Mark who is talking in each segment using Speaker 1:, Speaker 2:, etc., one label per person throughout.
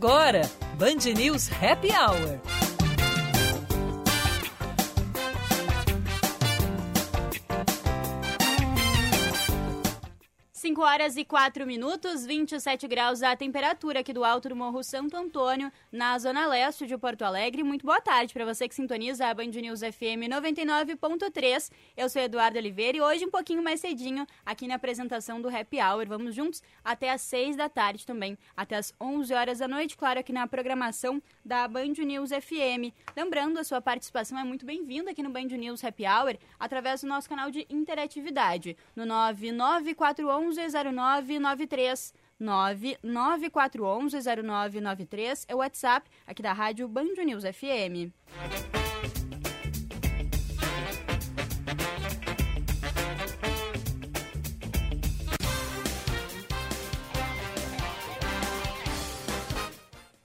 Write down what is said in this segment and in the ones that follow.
Speaker 1: agora, Band News Happy Hour.
Speaker 2: 5 horas e 4 minutos, 27 graus a temperatura aqui do alto do Morro Santo Antônio, na zona leste de Porto Alegre. Muito boa tarde para você que sintoniza a Band News FM 99.3. Eu sou Eduardo Oliveira e hoje um pouquinho mais cedinho aqui na apresentação do Happy Hour. Vamos juntos até às 6 da tarde também, até às 11 horas da noite, claro, aqui na programação da Band News FM. Lembrando, a sua participação é muito bem-vinda aqui no Band News Happy Hour através do nosso canal de interatividade no 99411 0993 99411-0993 é o WhatsApp aqui da Rádio Band News FM.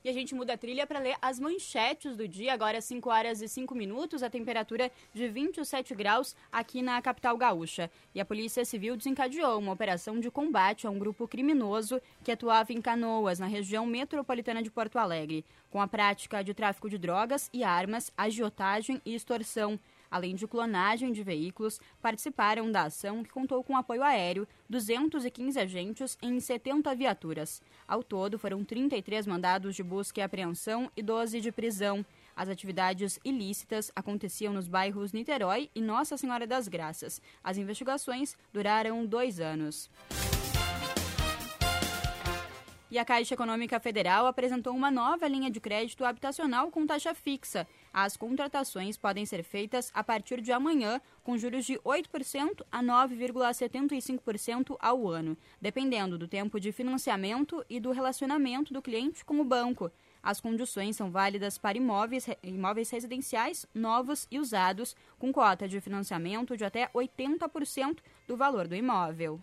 Speaker 2: E a gente muda a trilha para ler as manchetes do dia. Agora, 5 horas e 5 minutos, a temperatura de 27 graus aqui na capital gaúcha. E a Polícia Civil desencadeou uma operação de combate a um grupo criminoso que atuava em Canoas, na região metropolitana de Porto Alegre, com a prática de tráfico de drogas e armas, agiotagem e extorsão além de clonagem de veículos, participaram da ação que contou com apoio aéreo, 215 agentes em 70 viaturas. Ao todo, foram 33 mandados de busca e apreensão e 12 de prisão. As atividades ilícitas aconteciam nos bairros Niterói e Nossa Senhora das Graças. As investigações duraram dois anos. E a Caixa Econômica Federal apresentou uma nova linha de crédito habitacional com taxa fixa. As contratações podem ser feitas a partir de amanhã, com juros de 8% a 9,75% ao ano, dependendo do tempo de financiamento e do relacionamento do cliente com o banco. As condições são válidas para imóveis, imóveis residenciais novos e usados, com cota de financiamento de até 80% do valor do imóvel.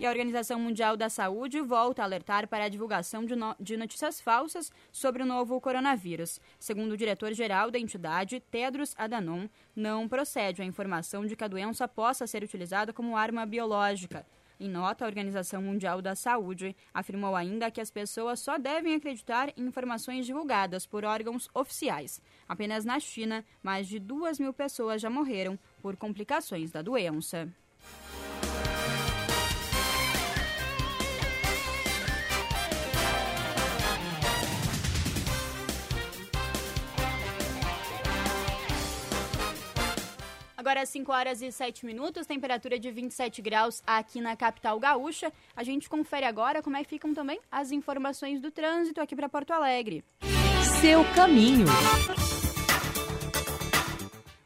Speaker 2: E a Organização Mundial da Saúde volta a alertar para a divulgação de, no de notícias falsas sobre o novo coronavírus. Segundo o diretor-geral da entidade, Tedros Adhanom, não procede a informação de que a doença possa ser utilizada como arma biológica. Em nota, a Organização Mundial da Saúde afirmou ainda que as pessoas só devem acreditar em informações divulgadas por órgãos oficiais. Apenas na China, mais de duas mil pessoas já morreram por complicações da doença. Agora 5 horas e 7 minutos, temperatura de 27 graus aqui na capital gaúcha. A gente confere agora como é que ficam também as informações do trânsito aqui para Porto Alegre.
Speaker 1: Seu caminho.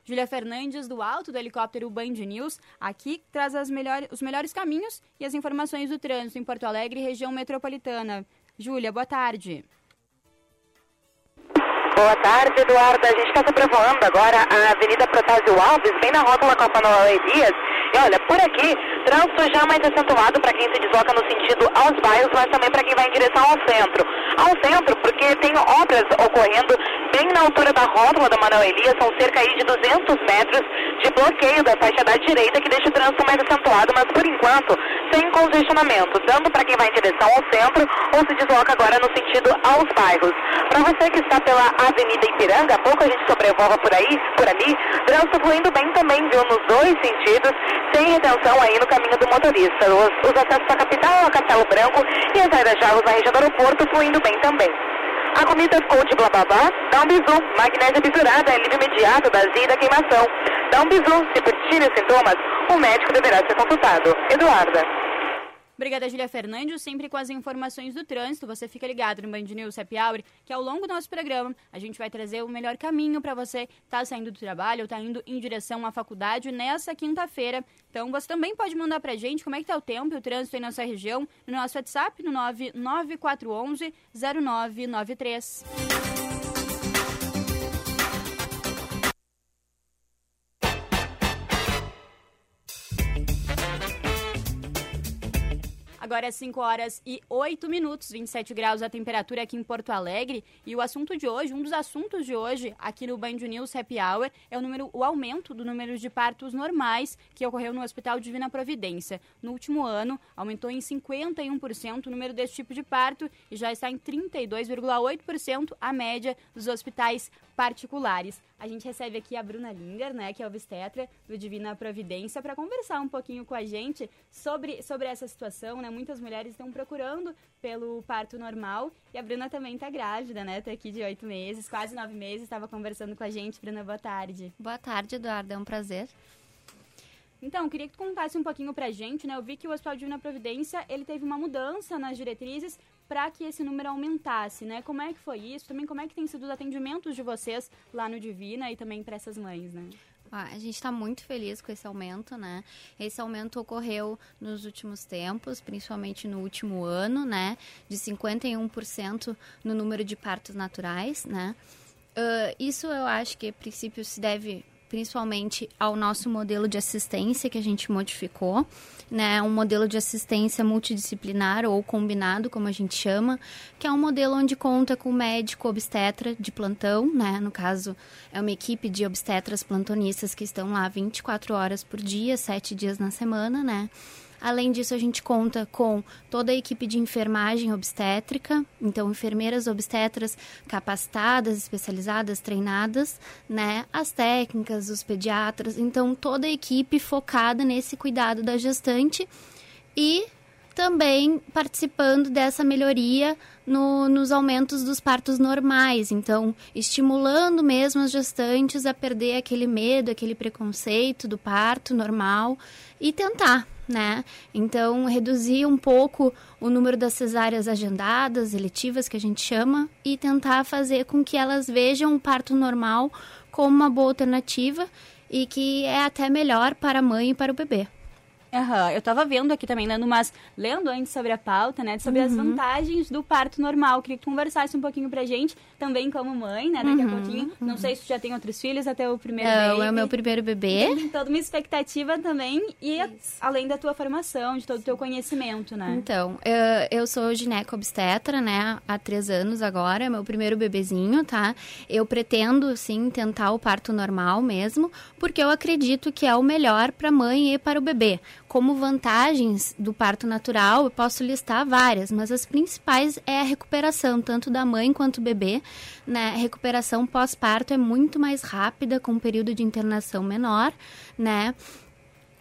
Speaker 2: Júlia Fernandes, do alto do helicóptero Band News, aqui traz melhores, os melhores caminhos e as informações do trânsito em Porto Alegre região metropolitana. Júlia, boa tarde.
Speaker 3: Boa tarde, Eduardo. A gente está sobrevoando agora a Avenida Protásio Alves, bem na rótula com a Panola Elias. E olha, por aqui, trânsito já mais acentuado para quem se desloca no sentido aos bairros, mas também para quem vai em direção ao centro. Ao centro, porque tem obras ocorrendo bem na altura da rótula da Manuel Elias, são cerca aí de 200 metros de bloqueio da faixa da direita, que deixa o trânsito mais acentuado, mas por enquanto sem congestionamento, tanto para quem vai em direção ao centro ou se desloca agora no sentido aos bairros. Para você que está pela Avenida Ipiranga, pouco a gente sobrevoa por aí, por ali, trânsito fluindo bem também, viu, nos dois sentidos, sem retenção aí no caminho do motorista. Os, os acessos à capital, a Castelo Branco e as saídas de na região do aeroporto fluindo bem também. A comida Coach Blababá dá um bisu. Magnésia bisurada é imediato da azia e da queimação. Dá um bisu. Se persistirem os sintomas, o médico deverá ser consultado. Eduarda.
Speaker 2: Obrigada, Julia Fernandes, sempre com as informações do trânsito. Você fica ligado no Band News Happy Hour, que ao longo do nosso programa a gente vai trazer o melhor caminho para você estar tá saindo do trabalho ou tá indo em direção à faculdade nessa quinta-feira. Então você também pode mandar para a gente como é que tá o tempo e o trânsito na nossa região no nosso WhatsApp no 99411 0993. Agora é 5 horas e 8 minutos, 27 graus a temperatura aqui em Porto Alegre. E o assunto de hoje, um dos assuntos de hoje aqui no Band News Happy Hour é o, número, o aumento do número de partos normais que ocorreu no Hospital Divina Providência. No último ano, aumentou em 51% o número desse tipo de parto e já está em 32,8% a média dos hospitais particulares. A gente recebe aqui a Bruna Linger, né, que é obstetra do Divina Providência, para conversar um pouquinho com a gente sobre, sobre essa situação, né? Muitas mulheres estão procurando pelo parto normal e a Bruna também está grávida, né? Está aqui de oito meses, quase nove meses, estava conversando com a gente. Bruna, boa tarde.
Speaker 4: Boa tarde, Eduardo, é um prazer.
Speaker 2: Então, queria que tu contasse um pouquinho pra gente, né? Eu vi que o Hospital Divina Providência, ele teve uma mudança nas diretrizes para que esse número aumentasse, né? Como é que foi isso? Também como é que tem sido os atendimentos de vocês lá no Divina e também para essas mães, né?
Speaker 4: Ah, a gente está muito feliz com esse aumento, né? Esse aumento ocorreu nos últimos tempos, principalmente no último ano, né? De 51% no número de partos naturais, né? Uh, isso eu acho que a princípio se deve principalmente ao nosso modelo de assistência que a gente modificou, né? Um modelo de assistência multidisciplinar ou combinado, como a gente chama, que é um modelo onde conta com médico obstetra de plantão, né? No caso, é uma equipe de obstetras plantonistas que estão lá 24 horas por dia, 7 dias na semana, né? Além disso, a gente conta com toda a equipe de enfermagem obstétrica, então enfermeiras obstetras capacitadas, especializadas, treinadas, né? As técnicas, os pediatras, então toda a equipe focada nesse cuidado da gestante e também participando dessa melhoria no, nos aumentos dos partos normais. Então, estimulando mesmo as gestantes a perder aquele medo, aquele preconceito do parto normal e tentar né? Então, reduzir um pouco o número das cesáreas agendadas, eletivas, que a gente chama, e tentar fazer com que elas vejam o parto normal como uma boa alternativa e que é até melhor para a mãe e para o bebê.
Speaker 2: Uhum. Eu estava vendo aqui também, dando umas. lendo antes sobre a pauta, né? Sobre uhum. as vantagens do parto normal. Queria que tu conversasse um pouquinho pra gente, também como mãe, né? Daqui uhum. a pouquinho. Não sei se tu já tem outros filhos, até o primeiro
Speaker 4: Não,
Speaker 2: baby.
Speaker 4: é o meu primeiro bebê.
Speaker 2: Tem toda uma expectativa também. E Isso. além da tua formação, de todo o teu conhecimento, né?
Speaker 4: Então, eu, eu sou gineco-obstetra, né? Há três anos agora. É meu primeiro bebezinho, tá? Eu pretendo, sim, tentar o parto normal mesmo, porque eu acredito que é o melhor para a mãe e para o bebê como vantagens do parto natural, eu posso listar várias, mas as principais é a recuperação, tanto da mãe quanto do bebê. Né? A recuperação pós-parto é muito mais rápida, com um período de internação menor, né?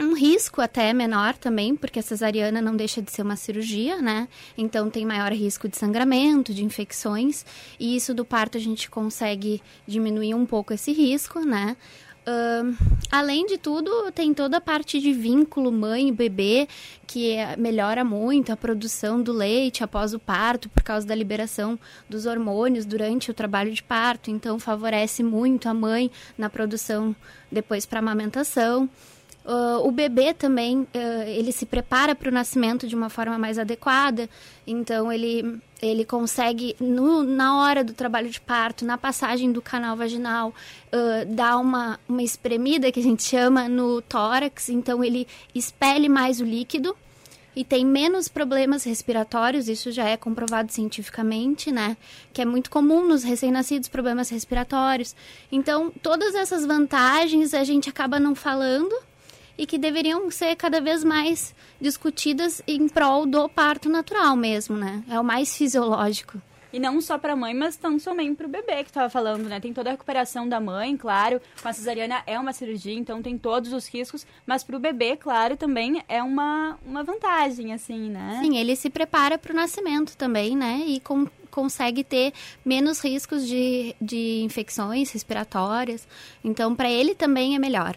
Speaker 4: um risco até menor também, porque a cesariana não deixa de ser uma cirurgia, né? Então tem maior risco de sangramento, de infecções, e isso do parto a gente consegue diminuir um pouco esse risco, né? Uh, além de tudo, tem toda a parte de vínculo mãe e bebê, que melhora muito a produção do leite após o parto, por causa da liberação dos hormônios durante o trabalho de parto. Então, favorece muito a mãe na produção depois para amamentação. Uh, o bebê também, uh, ele se prepara para o nascimento de uma forma mais adequada, então ele, ele consegue, no, na hora do trabalho de parto, na passagem do canal vaginal, uh, dar uma, uma espremida, que a gente chama, no tórax, então ele expele mais o líquido e tem menos problemas respiratórios, isso já é comprovado cientificamente, né? Que é muito comum nos recém-nascidos problemas respiratórios. Então, todas essas vantagens a gente acaba não falando, e que deveriam ser cada vez mais discutidas em prol do parto natural mesmo, né? É o mais fisiológico.
Speaker 2: E não só para a mãe, mas também para o bebê que estava falando, né? Tem toda a recuperação da mãe, claro. Com a cesariana é uma cirurgia, então tem todos os riscos. Mas para o bebê, claro, também é uma, uma vantagem, assim, né?
Speaker 4: Sim, ele se prepara para o nascimento também, né? E com, consegue ter menos riscos de, de infecções respiratórias. Então, para ele também é melhor.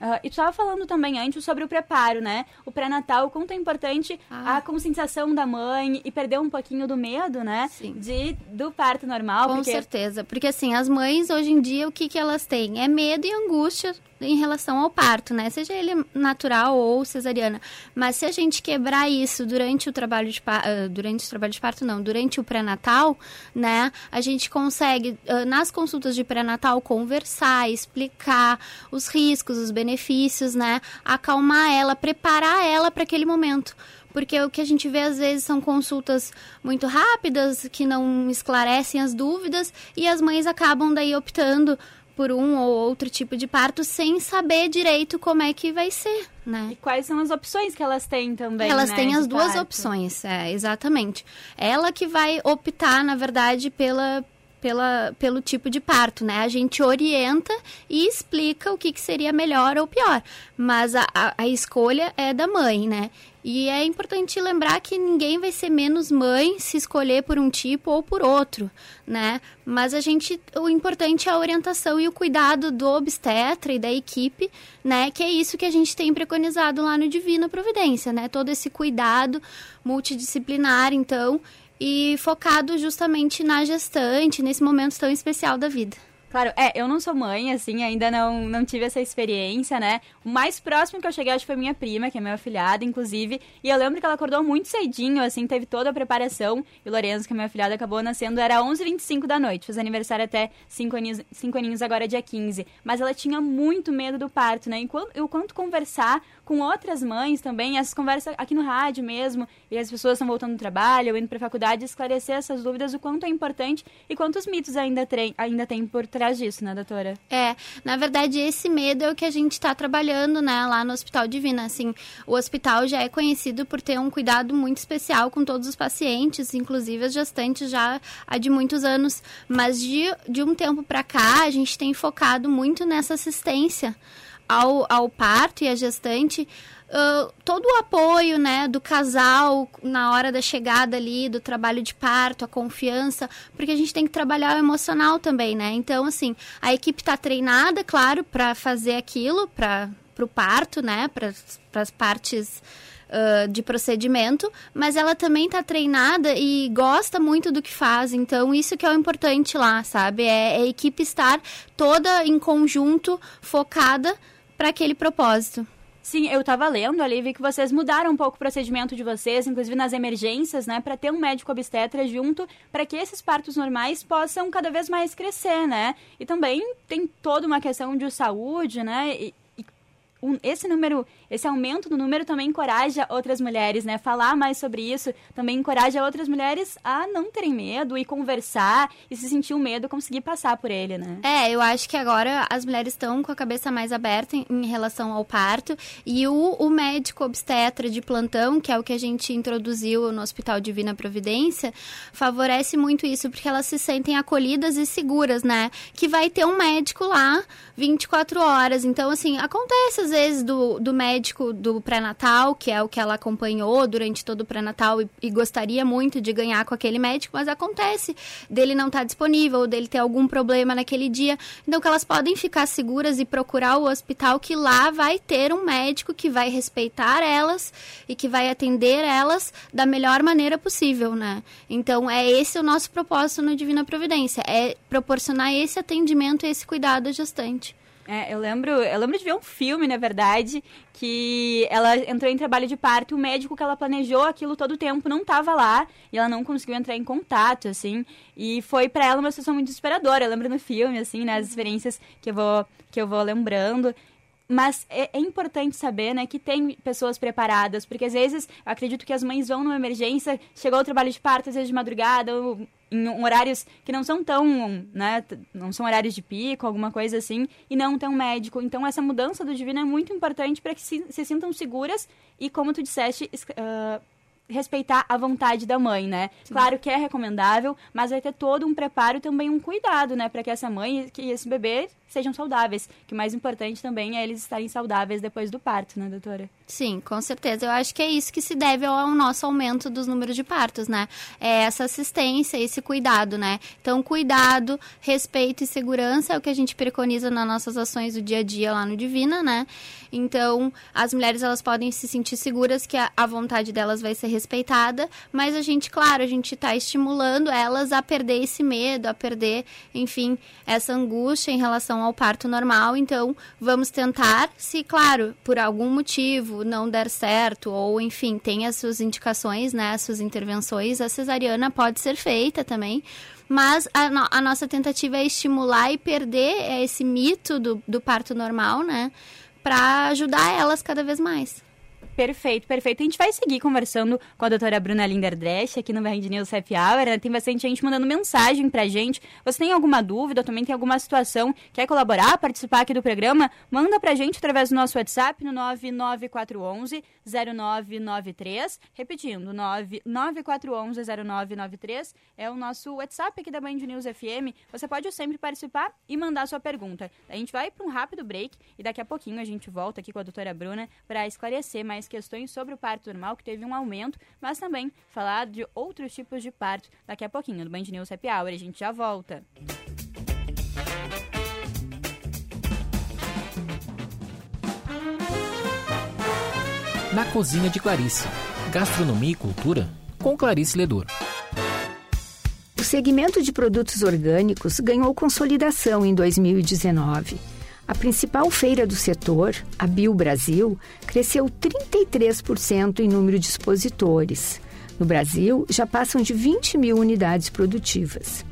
Speaker 2: Uh, e tu estava falando também antes sobre o preparo, né? O pré-natal, o quanto é importante ah. a conscientização da mãe e perder um pouquinho do medo, né?
Speaker 4: Sim.
Speaker 2: De, do parto normal.
Speaker 4: Com
Speaker 2: porque...
Speaker 4: certeza. Porque, assim, as mães, hoje em dia, o que, que elas têm? É medo e angústia em relação ao parto, né? Seja ele natural ou cesariana. Mas se a gente quebrar isso durante o trabalho de uh, durante o trabalho de parto não, durante o pré-natal, né? A gente consegue uh, nas consultas de pré-natal conversar, explicar os riscos, os benefícios, né? Acalmar ela, preparar ela para aquele momento porque o que a gente vê às vezes são consultas muito rápidas, que não esclarecem as dúvidas, e as mães acabam daí optando por um ou outro tipo de parto sem saber direito como é que vai ser, né?
Speaker 2: E quais são as opções que elas têm também,
Speaker 4: Elas
Speaker 2: né,
Speaker 4: têm as duas
Speaker 2: parto?
Speaker 4: opções, é, exatamente. Ela que vai optar, na verdade, pela, pela, pelo tipo de parto, né? A gente orienta e explica o que, que seria melhor ou pior. Mas a, a, a escolha é da mãe, né? E é importante lembrar que ninguém vai ser menos mãe se escolher por um tipo ou por outro, né? Mas a gente, o importante é a orientação e o cuidado do obstetra e da equipe, né? Que é isso que a gente tem preconizado lá no Divina Providência, né? Todo esse cuidado multidisciplinar, então, e focado justamente na gestante, nesse momento tão especial da vida.
Speaker 2: Claro, é, eu não sou mãe, assim, ainda não, não tive essa experiência, né? O mais próximo que eu cheguei, acho que foi minha prima, que é minha afilhada, inclusive. E eu lembro que ela acordou muito cedinho, assim, teve toda a preparação. E o Lorenzo, que é minha afilhada, acabou nascendo, era 11h25 da noite. Fez aniversário até 5 aninhos, cinco aninhos agora, dia 15. Mas ela tinha muito medo do parto, né? Enquanto, eu quanto conversar com outras mães também, essas conversas aqui no rádio mesmo, e as pessoas estão voltando do trabalho, ou indo pra faculdade, esclarecer essas dúvidas, o quanto é importante e quantos mitos ainda, ainda tem por disso, né, doutora?
Speaker 4: É, na verdade, esse medo é o que a gente está trabalhando, né, lá no Hospital Divina. Assim, o hospital já é conhecido por ter um cuidado muito especial com todos os pacientes, inclusive as gestantes já há de muitos anos. Mas de, de um tempo para cá, a gente tem focado muito nessa assistência ao, ao parto e à gestante. Todo o apoio né, do casal na hora da chegada ali, do trabalho de parto, a confiança, porque a gente tem que trabalhar o emocional também, né? Então, assim, a equipe está treinada, claro, para fazer aquilo, para o parto, né? Para as partes uh, de procedimento, mas ela também está treinada e gosta muito do que faz. Então, isso que é o importante lá, sabe? É, é a equipe estar toda em conjunto, focada para aquele propósito.
Speaker 2: Sim, eu tava lendo ali, vi que vocês mudaram um pouco o procedimento de vocês, inclusive nas emergências, né, para ter um médico obstetra junto, para que esses partos normais possam cada vez mais crescer, né? E também tem toda uma questão de saúde, né? E, e um, esse número, esse aumento do número também encoraja outras mulheres, né? Falar mais sobre isso também encoraja outras mulheres a não terem medo e conversar e se sentir o medo conseguir passar por ele, né?
Speaker 4: É, eu acho que agora as mulheres estão com a cabeça mais aberta em, em relação ao parto e o, o, médico obstetra de plantão, que é o que a gente introduziu no Hospital Divina Providência, favorece muito isso porque elas se sentem acolhidas e seguras, né? Que vai ter um médico lá 24 horas. Então, assim, acontece às vezes do, do médico do pré-natal, que é o que ela acompanhou durante todo o pré-natal e, e, gostaria muito de ganhar com aquele médico, mas acontece dele não estar tá disponível, dele ter algum problema naquele dia. Então, que elas podem ficar seguras e procurar o hospital, que lá vai ter um médico que vai respeitar elas e que vai atender elas da melhor maneira possível, né? Então, é esse o nosso propósito no Divina Providência, é proporcionar esse atendimento e esse cuidado gestante.
Speaker 2: É, eu lembro, eu lembro de ver um filme, na verdade, que ela entrou em trabalho de parto, o médico que ela planejou aquilo todo o tempo não estava lá e ela não conseguiu entrar em contato, assim, e foi para ela uma situação muito desesperadora. Eu lembro no filme, assim, né, as experiências que eu vou que eu vou lembrando. Mas é, é, importante saber, né, que tem pessoas preparadas, porque às vezes eu acredito que as mães vão numa emergência, chegou o trabalho de parto, às vezes de madrugada, ou em horários que não são tão, né, não são horários de pico, alguma coisa assim, e não tem um médico. Então essa mudança do divino é muito importante para que se, se sintam seguras e, como tu disseste, uh, respeitar a vontade da mãe, né? Sim. Claro que é recomendável, mas vai ter todo um preparo e também um cuidado, né, para que essa mãe, que esse bebê sejam saudáveis. Que o mais importante também é eles estarem saudáveis depois do parto, né, doutora?
Speaker 4: Sim, com certeza. Eu acho que é isso que se deve ao nosso aumento dos números de partos, né? É essa assistência, esse cuidado, né? Então, cuidado, respeito e segurança é o que a gente preconiza nas nossas ações do dia a dia lá no Divina, né? Então, as mulheres elas podem se sentir seguras que a, a vontade delas vai ser respeitada, mas a gente, claro, a gente está estimulando elas a perder esse medo, a perder, enfim, essa angústia em relação ao parto normal. Então, vamos tentar, se, claro, por algum motivo não der certo, ou enfim, tem as suas indicações, né, as suas intervenções, a cesariana pode ser feita também. Mas a, no, a nossa tentativa é estimular e perder esse mito do, do parto normal, né? para ajudar elas cada vez mais.
Speaker 2: Perfeito, perfeito. A gente vai seguir conversando com a doutora Bruna Linderdresch aqui no Band News Happy Hour. Tem bastante gente mandando mensagem pra gente. Você tem alguma dúvida, também tem alguma situação, quer colaborar, participar aqui do programa? Manda pra gente através do nosso WhatsApp no 99411 0993. Repetindo, 99411 0993 é o nosso WhatsApp aqui da Band News FM. Você pode sempre participar e mandar sua pergunta. A gente vai para um rápido break e daqui a pouquinho a gente volta aqui com a doutora Bruna para esclarecer mais questões sobre o parto normal, que teve um aumento, mas também falar de outros tipos de parto daqui a pouquinho, no Band News Happy Hour. A gente já volta.
Speaker 5: Na Cozinha de Clarice. Gastronomia e cultura com Clarice Ledor.
Speaker 6: O segmento de produtos orgânicos ganhou consolidação em 2019 a principal feira do setor, a Bio Brasil, cresceu 33% em número de expositores. No Brasil, já passam de 20 mil unidades produtivas.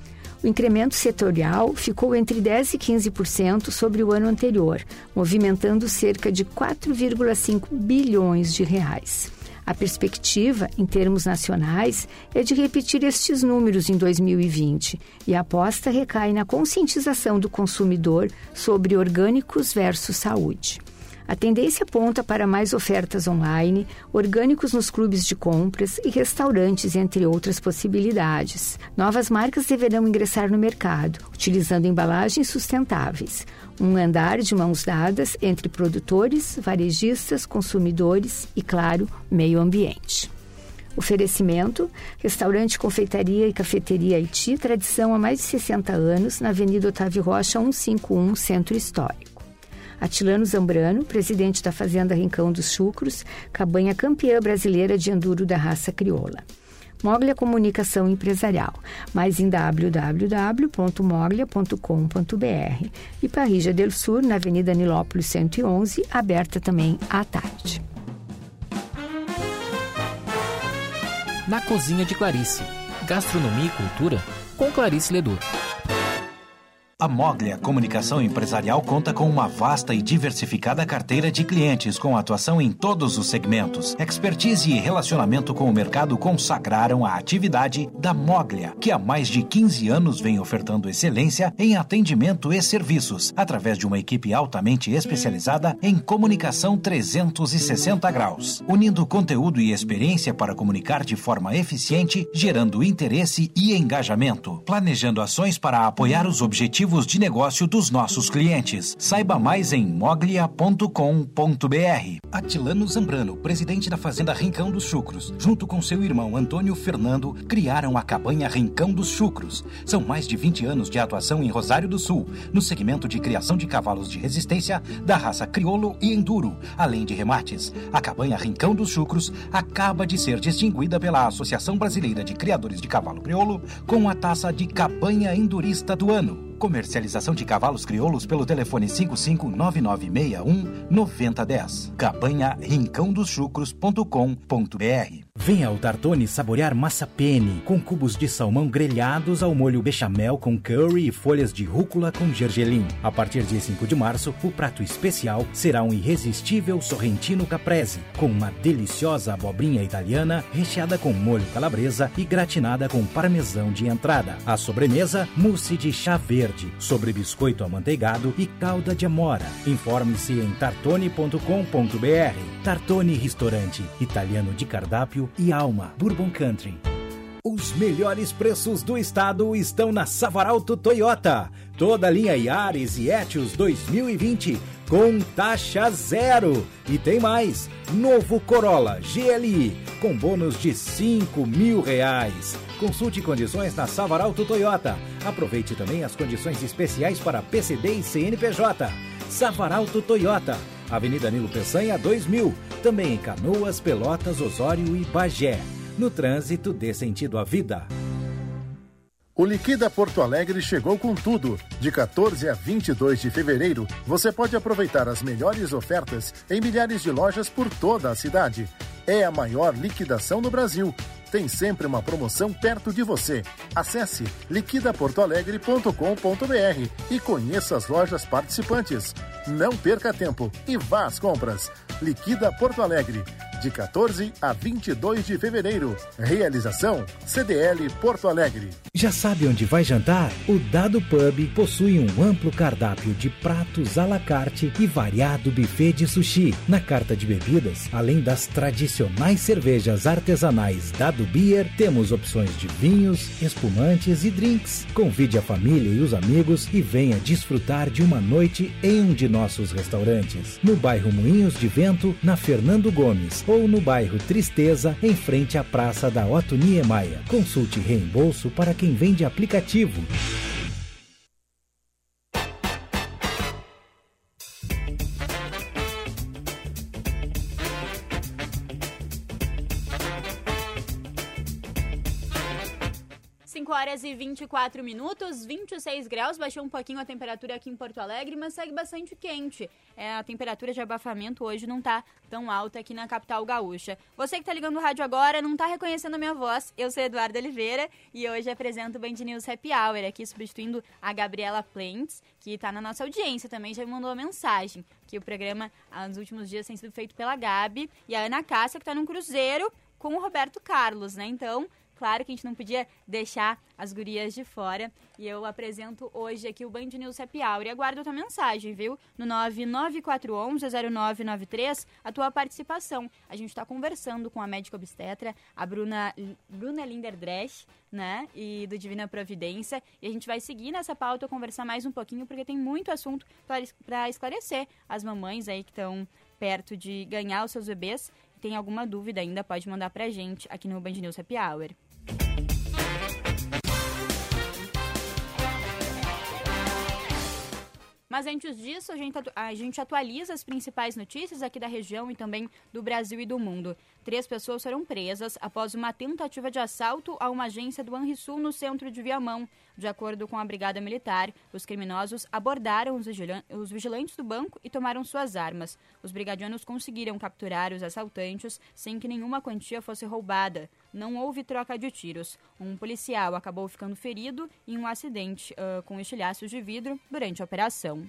Speaker 6: O incremento setorial ficou entre 10% e 15% sobre o ano anterior, movimentando cerca de 4,5 bilhões de reais. A perspectiva, em termos nacionais, é de repetir estes números em 2020 e a aposta recai na conscientização do consumidor sobre orgânicos versus saúde. A tendência aponta para mais ofertas online, orgânicos nos clubes de compras e restaurantes, entre outras possibilidades. Novas marcas deverão ingressar no mercado, utilizando embalagens sustentáveis. Um andar de mãos dadas entre produtores, varejistas, consumidores e, claro, meio ambiente. Oferecimento: restaurante, confeitaria e cafeteria Haiti, tradição há mais de 60 anos, na Avenida Otávio Rocha, 151, Centro Histórico. Atilano Zambrano, presidente da Fazenda Rincão dos Chucros, cabanha campeã brasileira de enduro da raça crioula. Moglia Comunicação Empresarial, mais em www.moglia.com.br e Parrija del Sur, na Avenida Nilópolis 111, aberta também à tarde.
Speaker 5: Na Cozinha de Clarice. Gastronomia e cultura com Clarice Ledoux.
Speaker 7: A Moglia Comunicação Empresarial conta com uma vasta e diversificada carteira de clientes com atuação em todos os segmentos. Expertise e relacionamento com o mercado consagraram a atividade da Moglia, que há mais de 15 anos vem ofertando excelência em atendimento e serviços, através de uma equipe altamente especializada em comunicação 360 graus, unindo conteúdo e experiência para comunicar de forma eficiente, gerando interesse e engajamento, planejando ações para apoiar os objetivos objetivos de negócio dos nossos clientes. Saiba mais em moglia.com.br. Atilano Zambrano, presidente da Fazenda Rincão dos Chucros, junto com seu irmão Antônio Fernando, criaram a cabanha Rincão dos Chucros. São mais de 20 anos de atuação em Rosário do Sul, no segmento de criação de cavalos de resistência da raça crioulo e enduro, além de remates. A cabanha Rincão dos Chucros acaba de ser distinguida pela Associação Brasileira de Criadores de Cavalo Crioulo com a taça de Cabanha Endurista do Ano. Comercialização de cavalos crioulos pelo telefone 559961 9010. Cabanha rincãodoschucros.com.br
Speaker 8: Venha ao Tartone saborear massa penne, com cubos de salmão grelhados ao molho bechamel com curry e folhas de rúcula com gergelim. A partir de 5 de março, o prato especial será um irresistível sorrentino caprese, com uma deliciosa abobrinha italiana recheada com molho calabresa e gratinada com parmesão de entrada. A sobremesa, mousse de chá verde, sobre biscoito amanteigado e calda de amora. Informe-se em tartone.com.br. Tartone Restaurante, italiano de cardápio e alma. Bourbon Country. Os melhores preços do estado estão na Savaralto Toyota. Toda a linha Yaris e Etios 2020 com taxa zero. E tem mais: novo Corolla GLI com bônus de 5 mil reais. Consulte condições na Savaralto Toyota. Aproveite também as condições especiais para PCD e CNPJ. Savaralto Toyota. Avenida Nilo Peçanha 2000. Também em Canoas, Pelotas, Osório e Bagé. No trânsito, dê sentido à vida.
Speaker 9: O Liquida Porto Alegre chegou com tudo. De 14 a 22 de fevereiro, você pode aproveitar as melhores ofertas em milhares de lojas por toda a cidade. É a maior liquidação no Brasil. Tem sempre uma promoção perto de você. Acesse liquidaportoalegre.com.br e conheça as lojas participantes. Não perca tempo e vá às compras. Liquida Porto Alegre. De 14 a 22 de fevereiro. Realização CDL Porto Alegre.
Speaker 8: Já sabe onde vai jantar? O Dado Pub possui um amplo cardápio de pratos à la carte e variado buffet de sushi. Na carta de bebidas, além das tradicionais cervejas artesanais Dado Beer, temos opções de vinhos, espumantes e drinks. Convide a família e os amigos e venha desfrutar de uma noite em um de nossos restaurantes. No bairro Moinhos de Vento, na Fernando Gomes, ou no bairro Tristeza, em frente à Praça da Otto Niemeyer. Consulte reembolso para quem vende aplicativo.
Speaker 2: 5 horas e 24 minutos, 26 graus, baixou um pouquinho a temperatura aqui em Porto Alegre, mas segue bastante quente. É, a temperatura de abafamento hoje não tá tão alta aqui na capital gaúcha. Você que tá ligando o rádio agora não tá reconhecendo a minha voz, eu sou Eduardo Oliveira e hoje apresento o Band News Happy Hour, aqui substituindo a Gabriela Plentes, que tá na nossa audiência também, já me mandou uma mensagem, que o programa ah, nos últimos dias tem sido feito pela Gabi, e a Ana Cássia, que tá num cruzeiro com o Roberto Carlos, né? Então, Claro que a gente não podia deixar as gurias de fora. E eu apresento hoje aqui o Band News Happy Hour. E aguardo a tua mensagem, viu? No 99411-0993, a tua participação. A gente está conversando com a médica obstetra, a Bruna, Bruna Linderdresch, né? E do Divina Providência. E a gente vai seguir nessa pauta, conversar mais um pouquinho, porque tem muito assunto para esclarecer as mamães aí que estão perto de ganhar os seus bebês. Tem alguma dúvida ainda, pode mandar pra gente aqui no Band News Happy Hour. Mas antes disso, a gente, a gente atualiza as principais notícias aqui da região e também do Brasil e do mundo. Três pessoas foram presas após uma tentativa de assalto a uma agência do Anrisul no centro de Viamão. De acordo com a Brigada Militar, os criminosos abordaram os vigilantes do banco e tomaram suas armas. Os brigadianos conseguiram capturar os assaltantes sem que nenhuma quantia fosse roubada. Não houve troca de tiros. Um policial acabou ficando ferido em um acidente uh, com estilhaços de vidro durante a operação.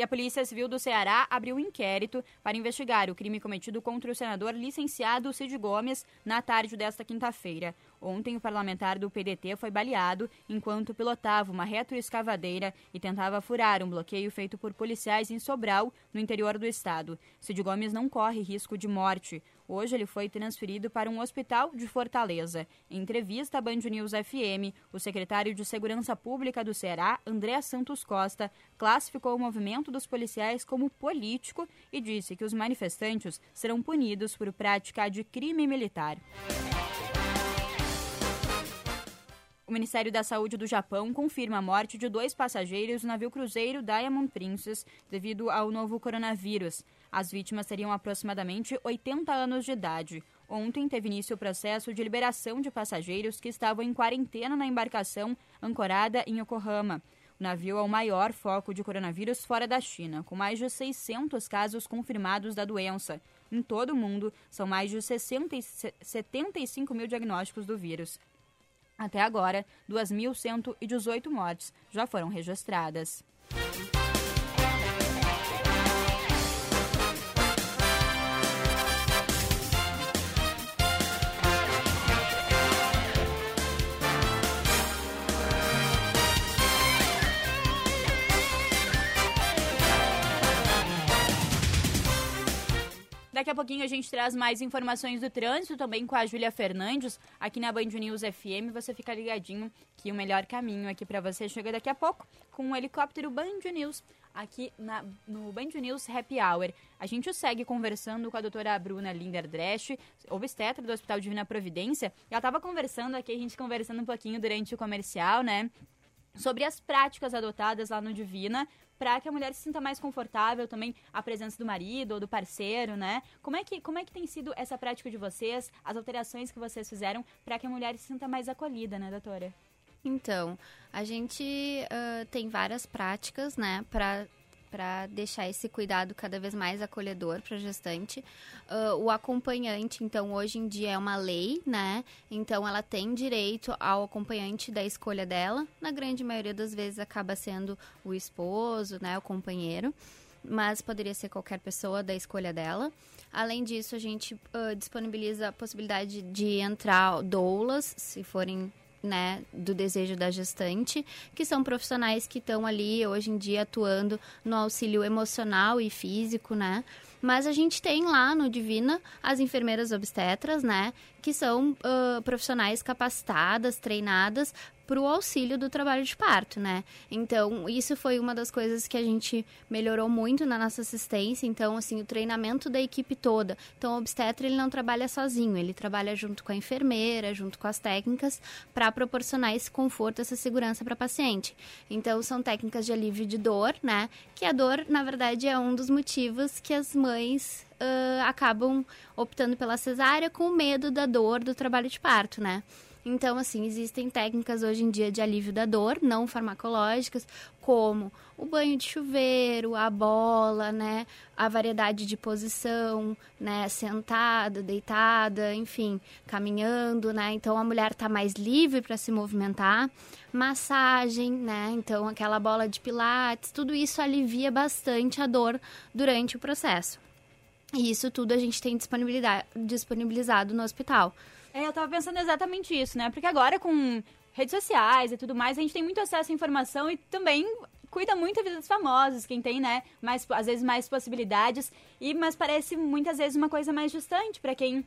Speaker 2: E a Polícia Civil do Ceará abriu um inquérito para investigar o crime cometido contra o senador licenciado Cid Gomes na tarde desta quinta-feira. Ontem, o parlamentar do PDT foi baleado enquanto pilotava uma retroescavadeira e tentava furar um bloqueio feito por policiais em Sobral, no interior do estado. Cid Gomes não corre risco de morte. Hoje ele foi transferido para um hospital de Fortaleza. Em entrevista à Band News FM, o secretário de Segurança Pública do Ceará, André Santos Costa, classificou o movimento dos policiais como político e disse que os manifestantes serão punidos por prática de crime militar. O Ministério da Saúde do Japão confirma a morte de dois passageiros do navio cruzeiro Diamond Princess devido ao novo coronavírus. As vítimas teriam aproximadamente 80 anos de idade. Ontem teve início o processo de liberação de passageiros que estavam em quarentena na embarcação ancorada em Yokohama. O navio é o maior foco de coronavírus fora da China, com mais de 600 casos confirmados da doença. Em todo o mundo, são mais de 60, 75 mil diagnósticos do vírus. Até agora, 2.118 mortes já foram registradas. Daqui a pouquinho a gente traz mais informações do trânsito também com a Júlia Fernandes aqui na Band News FM. Você fica ligadinho que o melhor caminho aqui para você chega daqui a pouco com o helicóptero Band News aqui na, no Band News Happy Hour. A gente segue conversando com a doutora Bruna Linderdresch, obstetra do Hospital Divina Providência. Ela estava conversando aqui, a gente conversando um pouquinho durante o comercial, né? Sobre as práticas adotadas lá no Divina para que a mulher se sinta mais confortável também a presença do marido ou do parceiro, né? Como é que, como é que tem sido essa prática de vocês, as alterações que vocês fizeram para que a mulher se sinta mais acolhida, né, doutora?
Speaker 4: Então, a gente uh, tem várias práticas, né, para para deixar esse cuidado cada vez mais acolhedor para a gestante. Uh, o acompanhante, então, hoje em dia é uma lei, né? Então, ela tem direito ao acompanhante da escolha dela. Na grande maioria das vezes, acaba sendo o esposo, né? O companheiro. Mas poderia ser qualquer pessoa da escolha dela. Além disso, a gente uh, disponibiliza a possibilidade de entrar doulas, se forem né, do desejo da gestante, que são profissionais que estão ali hoje em dia atuando no auxílio emocional e físico, né? Mas a gente tem lá no Divina as enfermeiras obstetras, né? Que são uh, profissionais capacitadas, treinadas para o auxílio do trabalho de parto, né? Então, isso foi uma das coisas que a gente melhorou muito na nossa assistência. Então, assim, o treinamento da equipe toda. Então, o obstetra, ele não trabalha sozinho, ele trabalha junto com a enfermeira, junto com as técnicas, para proporcionar esse conforto, essa segurança para a paciente. Então, são técnicas de alívio de dor, né? Que a dor, na verdade, é um dos motivos que as mães uh, acabam optando pela cesárea com medo da dor do trabalho de parto, né? Então, assim, existem técnicas hoje em dia de alívio da dor, não farmacológicas, como o banho de chuveiro, a bola, né, a variedade de posição, né, sentada, deitada, enfim, caminhando, né? Então a mulher está mais livre para se movimentar. Massagem, né? Então aquela bola de pilates, tudo isso alivia bastante a dor durante o processo. E isso tudo a gente tem disponibilizado no hospital.
Speaker 2: É, eu tava pensando exatamente isso, né? Porque agora com redes sociais e tudo mais, a gente tem muito acesso à informação e também cuida muito da vida dos famosos, quem tem, né, mais às vezes mais possibilidades, e mas parece muitas vezes uma coisa mais distante para quem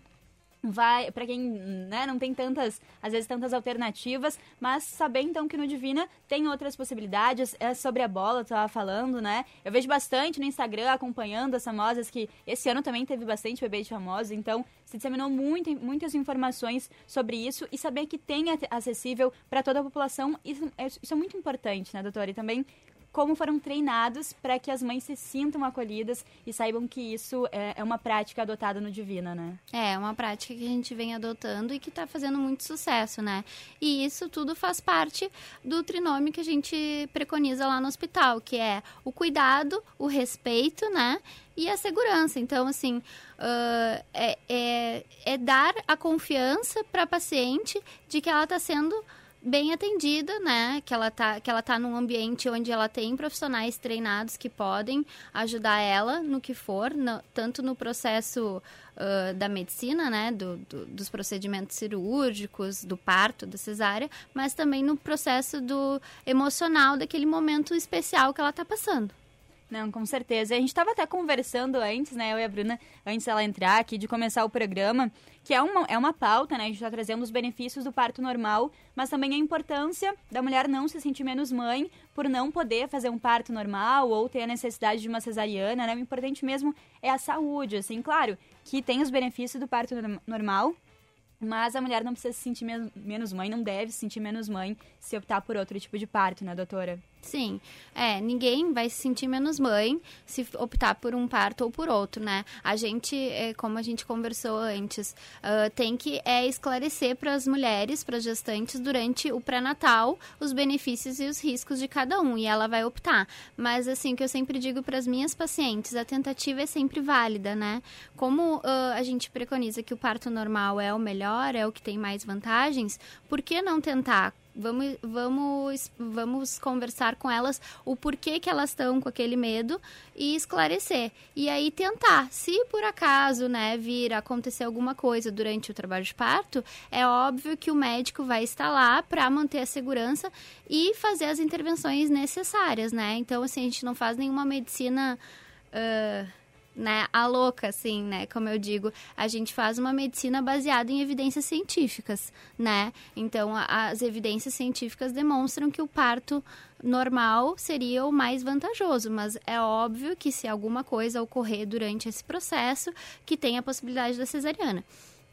Speaker 2: vai para quem né, não tem tantas às vezes tantas alternativas mas saber então que no Divina tem outras possibilidades é sobre a bola eu tava falando né? Eu vejo bastante no Instagram acompanhando as famosas que esse ano também teve bastante bebê de famosos então se disseminou muito, muitas informações sobre isso e saber que tem acessível para toda a população isso, isso é muito importante né doutora? E também como foram treinados para que as mães se sintam acolhidas e saibam que isso é, é, uma prática adotada no Divina, né?
Speaker 4: É, uma prática que a gente vem adotando e que está fazendo muito sucesso, né? E isso tudo faz parte do trinômio que a gente preconiza lá no hospital, que é o cuidado, o respeito, né? E a segurança. Então, assim, uh, é, é, é dar a confiança para a paciente de que ela está sendo bem atendida, né? Que ela tá, que ela tá num ambiente onde ela tem profissionais treinados que podem ajudar ela no que for, no, tanto no processo uh, da medicina, né? Do, do, dos procedimentos cirúrgicos, do parto, da cesárea, mas também no processo do emocional daquele momento especial que ela tá passando.
Speaker 2: Não, com certeza. A gente estava até conversando antes, né, eu e a Bruna, antes dela entrar aqui, de começar o programa, que é uma, é uma pauta, né, a gente está trazendo os benefícios do parto normal, mas também a importância da mulher não se sentir menos mãe por não poder fazer um parto normal ou ter a necessidade de uma cesariana, né, o importante mesmo é a saúde, assim, claro, que tem os benefícios do parto normal, mas a mulher não precisa se sentir menos mãe, não deve se sentir menos mãe se optar por outro tipo de parto, né, doutora?
Speaker 4: Sim, é, ninguém vai se sentir menos mãe se optar por um parto ou por outro, né? A gente, é, como a gente conversou antes, uh, tem que é, esclarecer para as mulheres, para as gestantes, durante o pré-natal, os benefícios e os riscos de cada um, e ela vai optar. Mas, assim, o que eu sempre digo para as minhas pacientes, a tentativa é sempre válida, né? Como uh, a gente preconiza que o parto normal é o melhor, é o que tem mais vantagens, por que não tentar Vamos, vamos, vamos conversar com elas o porquê que elas estão com aquele medo e esclarecer. E aí tentar. Se por acaso, né, vir acontecer alguma coisa durante o trabalho de parto, é óbvio que o médico vai estar lá para manter a segurança e fazer as intervenções necessárias, né? Então, assim, a gente não faz nenhuma medicina. Uh, né, a louca, assim, né, como eu digo, a gente faz uma medicina baseada em evidências científicas, né, então a, as evidências científicas demonstram que o parto normal seria o mais vantajoso, mas é óbvio que se alguma coisa ocorrer durante esse processo, que tem a possibilidade da cesariana.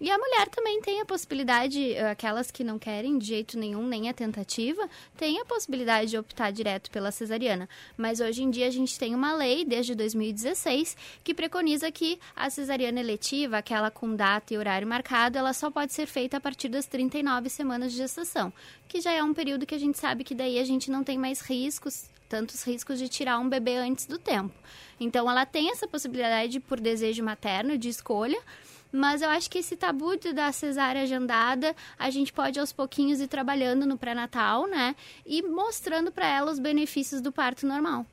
Speaker 4: E a mulher também tem a possibilidade, aquelas que não querem de jeito nenhum, nem a tentativa, tem a possibilidade de optar direto pela cesariana. Mas hoje em dia a gente tem uma lei, desde 2016, que preconiza que a cesariana eletiva, aquela com data e horário marcado, ela só pode ser feita a partir das 39 semanas de gestação, que já é um período que a gente sabe que daí a gente não tem mais riscos, tantos riscos de tirar um bebê antes do tempo. Então ela tem essa possibilidade por desejo materno, de escolha, mas eu acho que esse tabu da cesárea agendada, a gente pode aos pouquinhos ir trabalhando no pré-natal, né? E mostrando para ela os benefícios do parto normal.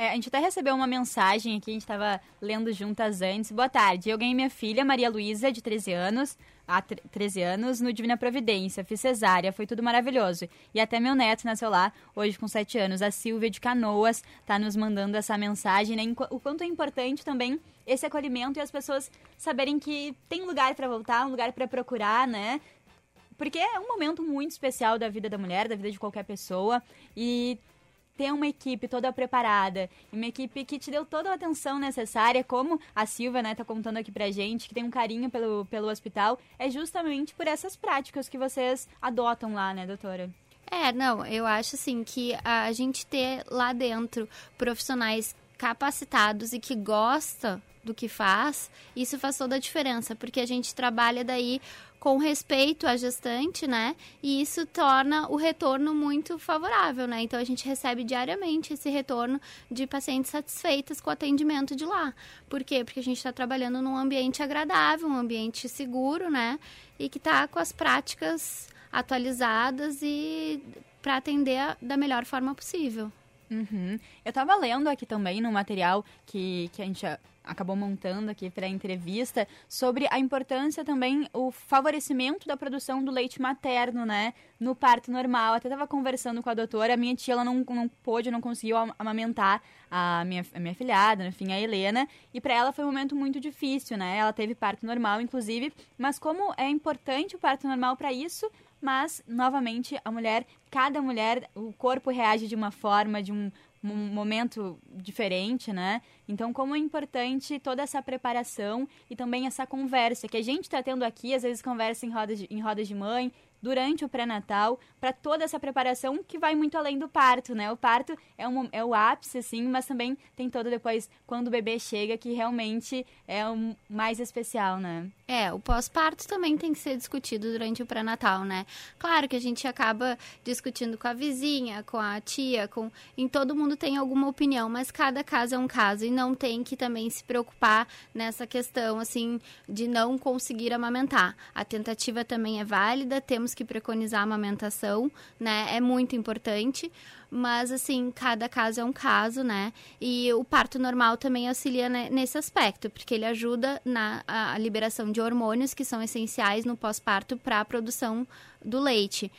Speaker 2: É, a gente até recebeu uma mensagem aqui, a gente estava lendo juntas antes. Boa tarde, eu ganhei minha filha, Maria Luísa, de 13 anos, há 13 anos, no Divina Providência. Fiz cesárea, foi tudo maravilhoso. E até meu neto nasceu lá, hoje com 7 anos. A Silvia de Canoas está nos mandando essa mensagem, né? O quanto é importante também esse acolhimento e as pessoas saberem que tem lugar para voltar, um lugar para procurar, né? Porque é um momento muito especial da vida da mulher, da vida de qualquer pessoa. E ter uma equipe toda preparada, uma equipe que te deu toda a atenção necessária, como a Silva, né, tá contando aqui pra gente, que tem um carinho pelo, pelo hospital, é justamente por essas práticas que vocês adotam lá, né, doutora?
Speaker 4: É, não, eu acho assim que a gente ter lá dentro profissionais capacitados e que gosta do que faz, isso faz toda a diferença, porque a gente trabalha daí com respeito à gestante, né? E isso torna o retorno muito favorável, né? Então a gente recebe diariamente esse retorno de pacientes satisfeitas com o atendimento de lá. Por quê? Porque a gente está trabalhando num ambiente agradável, um ambiente seguro, né? E que está com as práticas atualizadas e para atender a, da melhor forma possível.
Speaker 2: Uhum. Eu estava lendo aqui também no material que, que a gente acabou montando aqui para a entrevista sobre a importância também o favorecimento da produção do leite materno, né, no parto normal. Até estava conversando com a doutora, a minha tia ela não, não pôde, não conseguiu amamentar a minha, a minha filhada, enfim, a Helena, e para ela foi um momento muito difícil, né? Ela teve parto normal, inclusive, mas como é importante o parto normal para isso, mas novamente a mulher, cada mulher, o corpo reage de uma forma, de um um momento diferente, né? Então, como é importante toda essa preparação e também essa conversa que a gente está tendo aqui, às vezes conversa em rodas de, em rodas de mãe, durante o pré-natal, para toda essa preparação que vai muito além do parto, né? O parto é, um, é o ápice, assim, mas também tem todo depois, quando o bebê chega, que realmente é o mais especial, né?
Speaker 4: É, o pós-parto também tem que ser discutido durante o pré-natal, né? Claro que a gente acaba discutindo com a vizinha, com a tia, com... Em todo mundo tem alguma opinião, mas cada caso é um caso e não tem que também se preocupar nessa questão, assim, de não conseguir amamentar. A tentativa também é válida, temos que preconizar a amamentação, né? É muito importante. Mas, assim, cada caso é um caso, né? E o parto normal também auxilia nesse aspecto, porque ele ajuda na a liberação de hormônios que são essenciais no pós-parto para a produção do leite.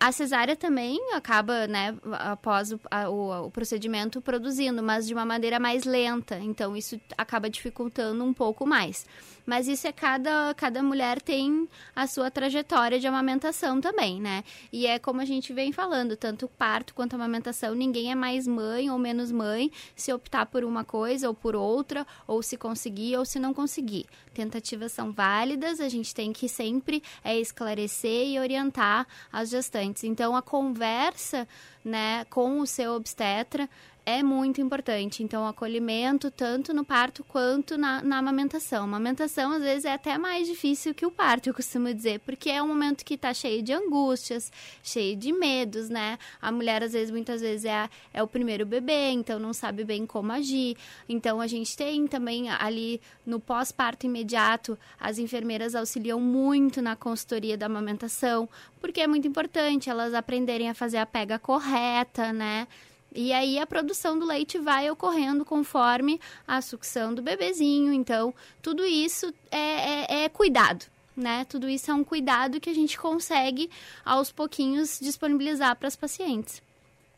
Speaker 4: A cesárea também acaba, né, após o, a, o, o, procedimento, produzindo, mas de uma maneira mais lenta. Então, isso acaba dificultando um pouco mais. Mas isso é cada, cada mulher tem a sua trajetória de amamentação também, né? E é como a gente vem falando, tanto parto quanto amamentação, ninguém é mais mãe ou menos mãe se optar por uma coisa ou por outra, ou se conseguir ou se não conseguir. Tentativas são válidas, a gente tem que sempre é esclarecer e orientar as gestantes. Então, a conversa né, com o seu obstetra é muito importante. Então, o acolhimento, tanto no parto quanto na, na amamentação. A amamentação, às vezes, é até mais difícil que o parto, eu costumo dizer, porque é um momento que está cheio de angústias, cheio de medos, né? A mulher, às vezes, muitas vezes, é, é o primeiro bebê, então não sabe bem como agir. Então, a gente tem também ali no pós-parto imediato, as enfermeiras auxiliam muito na consultoria da amamentação, porque é muito importante elas aprenderem a fazer a pega correta, né? E aí a produção do leite vai ocorrendo conforme a sucção do bebezinho. Então, tudo isso é, é, é cuidado. Né? Tudo isso é um cuidado que a gente consegue aos pouquinhos disponibilizar para as pacientes.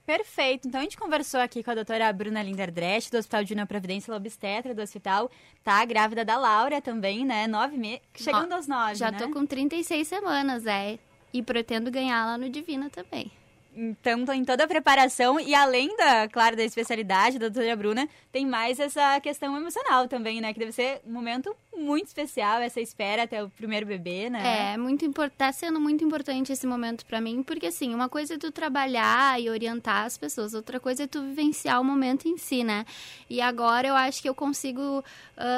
Speaker 2: Perfeito. Então a gente conversou aqui com a doutora Bruna Linderdrecht, do Hospital de Una Providência Lobstetra do hospital. Tá grávida da Laura também, né? Nove meses. Chegando no... aos nove.
Speaker 4: Já
Speaker 2: né?
Speaker 4: tô com 36 semanas, é. E pretendo ganhar lá no Divina também.
Speaker 2: Então, em toda a preparação e além da, claro, da especialidade da doutora Bruna, tem mais essa questão emocional também, né? Que deve ser um momento muito especial, essa espera até o primeiro bebê, né?
Speaker 4: É, muito importante, tá sendo muito importante esse momento para mim, porque assim, uma coisa é tu trabalhar e orientar as pessoas, outra coisa é tu vivenciar o momento em si, né? E agora eu acho que eu consigo uh,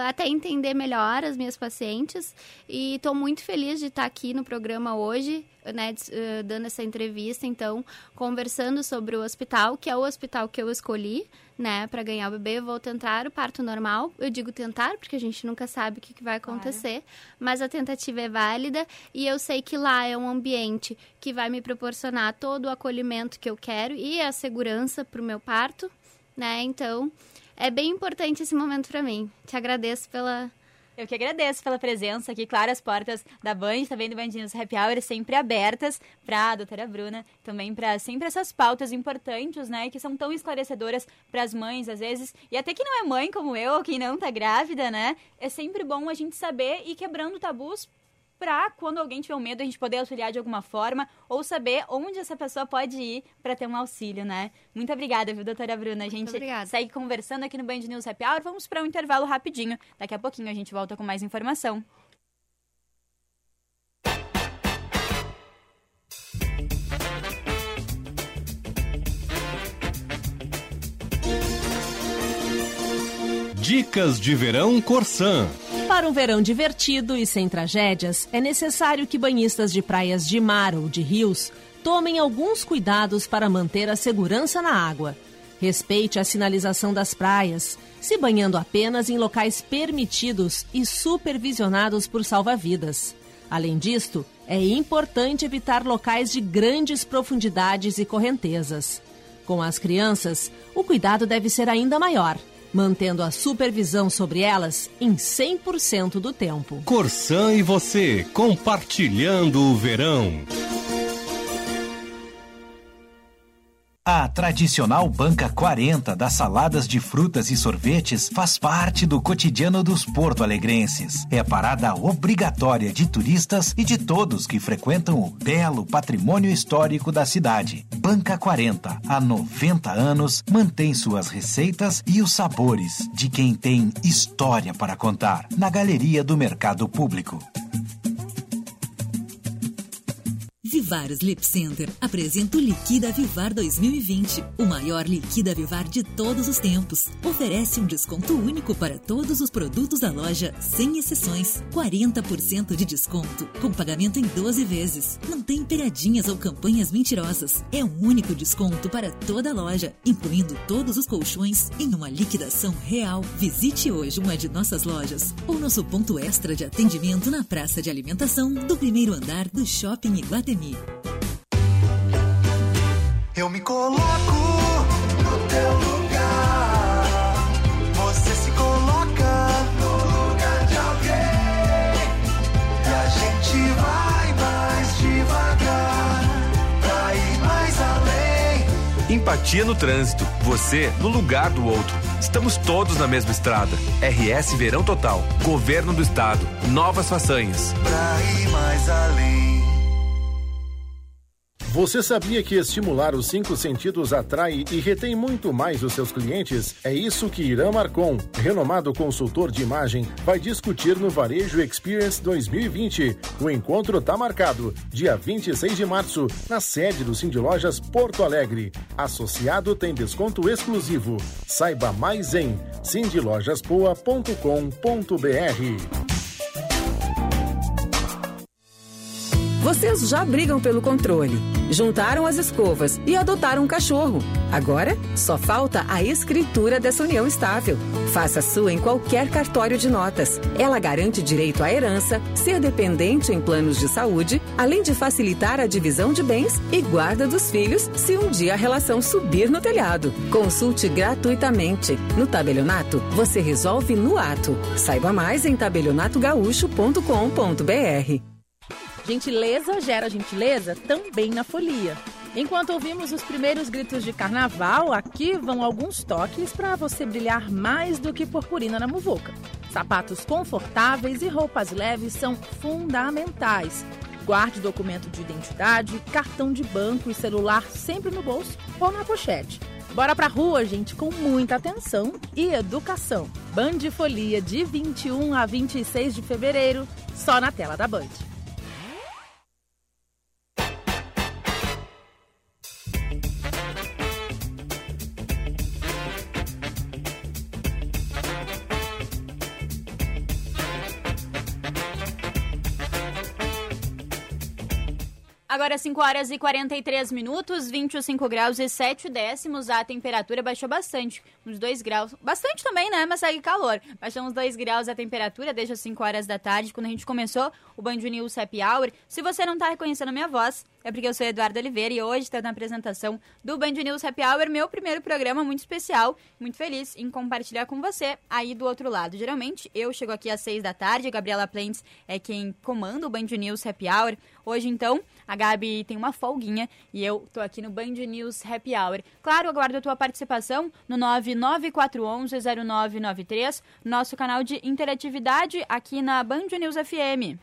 Speaker 4: até entender melhor as minhas pacientes e tô muito feliz de estar aqui no programa hoje né, uh, dando essa entrevista, então, conversando sobre o hospital, que é o hospital que eu escolhi, né, para ganhar o bebê. Eu vou tentar o parto normal. Eu digo tentar, porque a gente nunca sabe o que, que vai acontecer, claro. mas a tentativa é válida e eu sei que lá é um ambiente que vai me proporcionar todo o acolhimento que eu quero e a segurança para o meu parto, né, então. É bem importante esse momento para mim. Te agradeço pela,
Speaker 2: eu que agradeço pela presença aqui. Claro, as portas da Band, também do Band News Happy Hour, sempre abertas para a doutora Bruna, também para sempre essas pautas importantes, né, que são tão esclarecedoras para as mães, às vezes, e até quem não é mãe como eu, ou quem não está grávida, né, é sempre bom a gente saber e quebrando tabus para quando alguém tiver um medo a gente poder auxiliar de alguma forma ou saber onde essa pessoa pode ir para ter um auxílio, né? Muito obrigada, viu, doutora Bruna? A gente segue conversando aqui no Band News Happy Hour. Vamos para um intervalo rapidinho. Daqui a pouquinho a gente volta com mais informação.
Speaker 10: Dicas de Verão Corsã.
Speaker 11: Para um verão divertido e sem tragédias, é necessário que banhistas de praias de mar ou de rios tomem alguns cuidados para manter a segurança na água. Respeite a sinalização das praias, se banhando apenas em locais permitidos e supervisionados por salva-vidas. Além disto, é importante evitar locais de grandes profundidades e correntezas. Com as crianças, o cuidado deve ser ainda maior mantendo a supervisão sobre elas em 100% do tempo.
Speaker 10: Corsan e você, compartilhando o verão.
Speaker 7: A tradicional banca 40 das saladas de frutas e sorvetes faz parte do cotidiano dos porto-alegrenses. É parada obrigatória de turistas e de todos que frequentam o belo patrimônio histórico da cidade. Banca 40, há 90 anos, mantém suas receitas e os sabores de quem tem história para contar na galeria do mercado público.
Speaker 12: Vivar Sleep Center apresenta o Liquida Vivar 2020, o maior Liquida Vivar de todos os tempos. Oferece um desconto único para todos os produtos da loja, sem exceções. 40% de desconto, com pagamento em 12 vezes. Não tem pegadinhas ou campanhas mentirosas. É um único desconto para toda a loja, incluindo todos os colchões, em uma liquidação real. Visite hoje uma de nossas lojas ou nosso ponto extra de atendimento na praça de alimentação do primeiro andar do Shopping Iguatemi.
Speaker 13: Eu me coloco no teu lugar. Você se coloca no lugar de alguém. E a gente vai mais devagar. Pra ir mais além.
Speaker 10: Empatia no trânsito. Você no lugar do outro. Estamos todos na mesma estrada. RS Verão Total. Governo do Estado. Novas façanhas.
Speaker 13: Pra ir mais além.
Speaker 9: Você sabia que estimular os cinco sentidos atrai e retém muito mais os seus clientes? É isso que Irã Marcon, renomado consultor de imagem, vai discutir no Varejo Experience 2020. O encontro está marcado, dia 26 de março, na sede do Cindy Lojas Porto Alegre. Associado tem desconto exclusivo. Saiba mais em cindylojaspoa.com.br.
Speaker 14: Vocês já brigam pelo controle, juntaram as escovas e adotaram um cachorro. Agora, só falta a escritura dessa união estável. Faça sua em qualquer cartório de notas. Ela garante direito à herança, ser dependente em planos de saúde, além de facilitar a divisão de bens e guarda dos filhos se um dia a relação subir no telhado. Consulte gratuitamente. No tabelionato, você resolve no ato. Saiba mais em tabelionatogaúcho.com.br.
Speaker 15: Gentileza gera gentileza também na folia. Enquanto ouvimos os primeiros gritos de carnaval, aqui vão alguns toques para você brilhar mais do que purpurina na muvuca. Sapatos confortáveis e roupas leves são fundamentais. Guarde documento de identidade, cartão de banco e celular sempre no bolso ou na pochete. Bora pra rua, gente, com muita atenção e educação. Band Folia de 21 a 26 de fevereiro, só na tela da Band.
Speaker 2: Agora 5 horas e 43 minutos, 25 graus e 7 décimos. A temperatura baixou bastante, uns 2 graus. Bastante também, né? Mas segue calor. Baixou uns 2 graus a temperatura desde as 5 horas da tarde, quando a gente começou o Band News Happy Hour. Se você não tá reconhecendo a minha voz, é porque eu sou Eduardo Oliveira e hoje estou na apresentação do Band News Happy Hour, meu primeiro programa muito especial. Muito feliz em compartilhar com você aí do outro lado. Geralmente eu chego aqui às 6 da tarde, a Gabriela Plentes é quem comanda o Band News Happy Hour. Hoje, então, a Gabi tem uma folguinha e eu tô aqui no Band News Happy Hour. Claro, aguardo a tua participação no 99411-0993, nosso canal de interatividade aqui na Band News FM.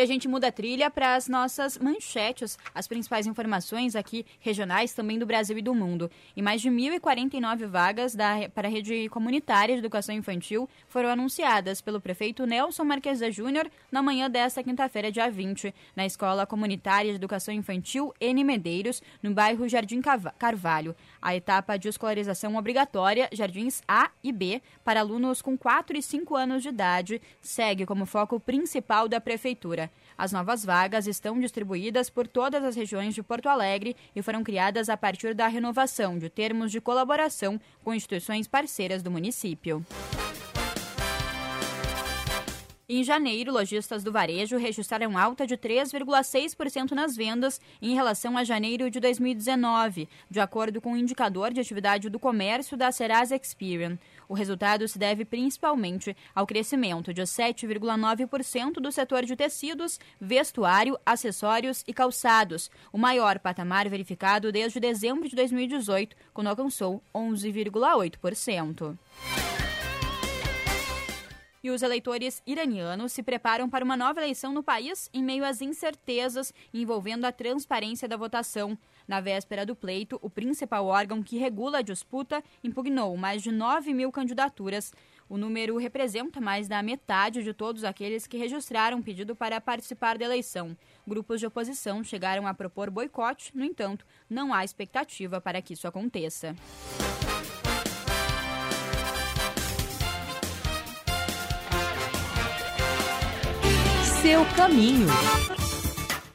Speaker 2: E a gente muda a trilha para as nossas manchetes, as principais informações aqui regionais também do Brasil e do mundo. E mais de 1.049 vagas da, para a rede comunitária de educação infantil foram anunciadas pelo prefeito Nelson Marquesa Júnior na manhã desta quinta-feira, dia 20, na Escola Comunitária de Educação Infantil N Medeiros, no bairro Jardim Carvalho. A etapa de escolarização obrigatória, Jardins A e B, para alunos com 4 e 5 anos de idade, segue como foco principal da prefeitura. As novas vagas estão distribuídas por todas as regiões de Porto Alegre e foram criadas a partir da renovação de termos de colaboração com instituições parceiras do município. Em janeiro, lojistas do varejo registraram alta de 3,6% nas vendas em relação a janeiro de 2019, de acordo com o indicador de atividade do comércio da Serasa Experian. O resultado se deve principalmente ao crescimento de 7,9% do setor de tecidos, vestuário, acessórios e calçados, o maior patamar verificado desde dezembro de 2018, quando alcançou 11,8%. E os eleitores iranianos se preparam para uma nova eleição no país em meio às incertezas envolvendo a transparência da votação. Na véspera do pleito, o principal órgão que regula a disputa impugnou mais de 9 mil candidaturas. O número representa mais da metade de todos aqueles que registraram pedido para participar da eleição. Grupos de oposição chegaram a propor boicote, no entanto, não há expectativa para que isso aconteça.
Speaker 1: Seu caminho.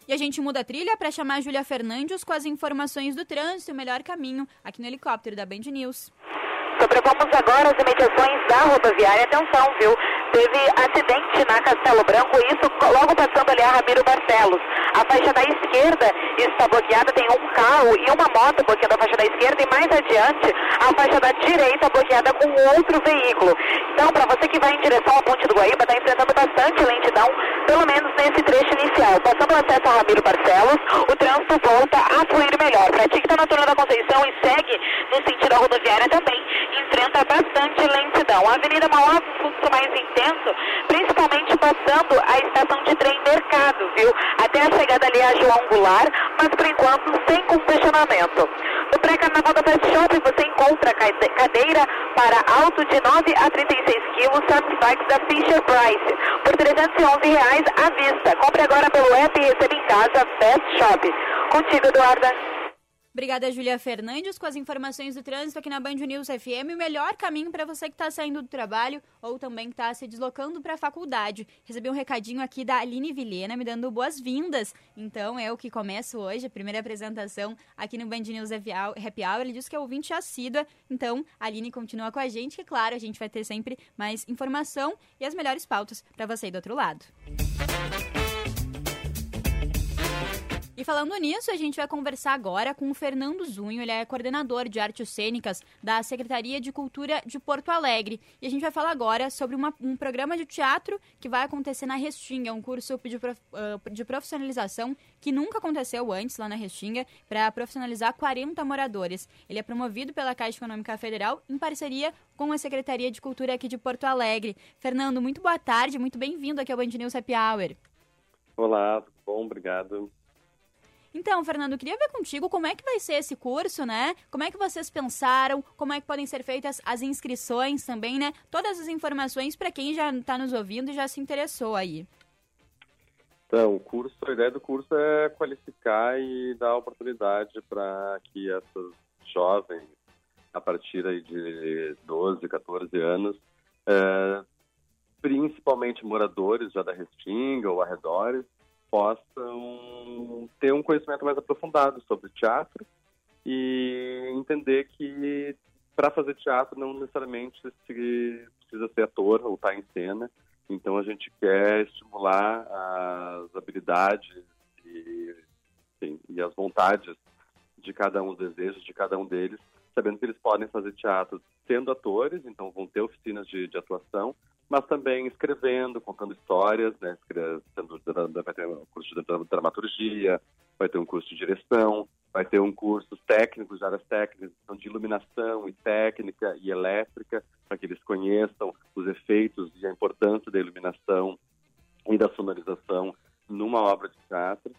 Speaker 2: E a gente muda a trilha para chamar a Júlia Fernandes com as informações do trânsito e o melhor caminho aqui no helicóptero da Band News.
Speaker 3: Sobrevamos agora as imediações da rodoviária. Atenção, viu? Teve acidente na Castelo Branco, isso logo passando ali a Ramiro Barcelos. A faixa da esquerda está bloqueada, tem um carro e uma moto bloqueando a faixa da esquerda e mais adiante a faixa da direita bloqueada com outro veículo. Então, para você que vai em direção à Ponte do Guaíba, está enfrentando bastante lentidão, pelo menos nesse trecho inicial. Passando o acesso a Ramiro Barcelos, o trânsito volta a fluir melhor. Para ti que está na da Conceição e segue no sentido da rodoviária também, enfrenta bastante lentidão. A Avenida Mauá, fluxo mais intenso, principalmente passando a estação de trem Mercado, viu? Até a chegada ali a João Goulart, mas por enquanto sem congestionamento. No pré-carnaval da Fast Shop você encontra cadeira para alto de 9 a 36 quilos, bikes da Fisher Price, por 311 reais à vista. Compre agora pelo app e receba em casa Fast Shop. Contigo, Eduarda.
Speaker 2: Obrigada, Julia Fernandes, com as informações do trânsito aqui na Band News FM. O melhor caminho para você que está saindo do trabalho ou também está se deslocando para a faculdade. Recebi um recadinho aqui da Aline Vilhena me dando boas-vindas. Então, eu que começo hoje a primeira apresentação aqui no Band News Happy Hour. Ele disse que é ouvinte assídua. Então, a Aline continua com a gente, que, claro, a gente vai ter sempre mais informação e as melhores pautas para você aí do outro lado. Falando nisso, a gente vai conversar agora com o Fernando Zunho, ele é coordenador de artes cênicas da Secretaria de Cultura de Porto Alegre. E a gente vai falar agora sobre uma, um programa de teatro que vai acontecer na Restinga, um curso de, prof, uh, de profissionalização que nunca aconteceu antes lá na Restinga, para profissionalizar 40 moradores. Ele é promovido pela Caixa Econômica Federal em parceria com a Secretaria de Cultura aqui de Porto Alegre. Fernando, muito boa tarde, muito bem-vindo aqui ao Band News Happy Hour.
Speaker 16: Olá, bom? Obrigado.
Speaker 2: Então, Fernando, queria ver contigo como é que vai ser esse curso, né? Como é que vocês pensaram, como é que podem ser feitas as inscrições também, né? Todas as informações para quem já está nos ouvindo e já se interessou aí.
Speaker 16: Então, o curso, a ideia do curso é qualificar e dar oportunidade para que essas jovens, a partir aí de 12, 14 anos, é, principalmente moradores já da Restinga ou arredores, possam ter um conhecimento mais aprofundado sobre teatro e entender que para fazer teatro não necessariamente se precisa ser ator ou estar tá em cena. Então a gente quer estimular as habilidades e, sim, e as vontades de cada um, os desejos de cada um deles, sabendo que eles podem fazer teatro sendo atores, então vão ter oficinas de, de atuação, mas também escrevendo, contando histórias, né? Sendo, vai ter um curso de dramaturgia, vai ter um curso de direção, vai ter um curso técnico, de áreas técnicas, então de iluminação e técnica e elétrica, para que eles conheçam os efeitos e a importância da iluminação e da sonorização numa obra de teatro.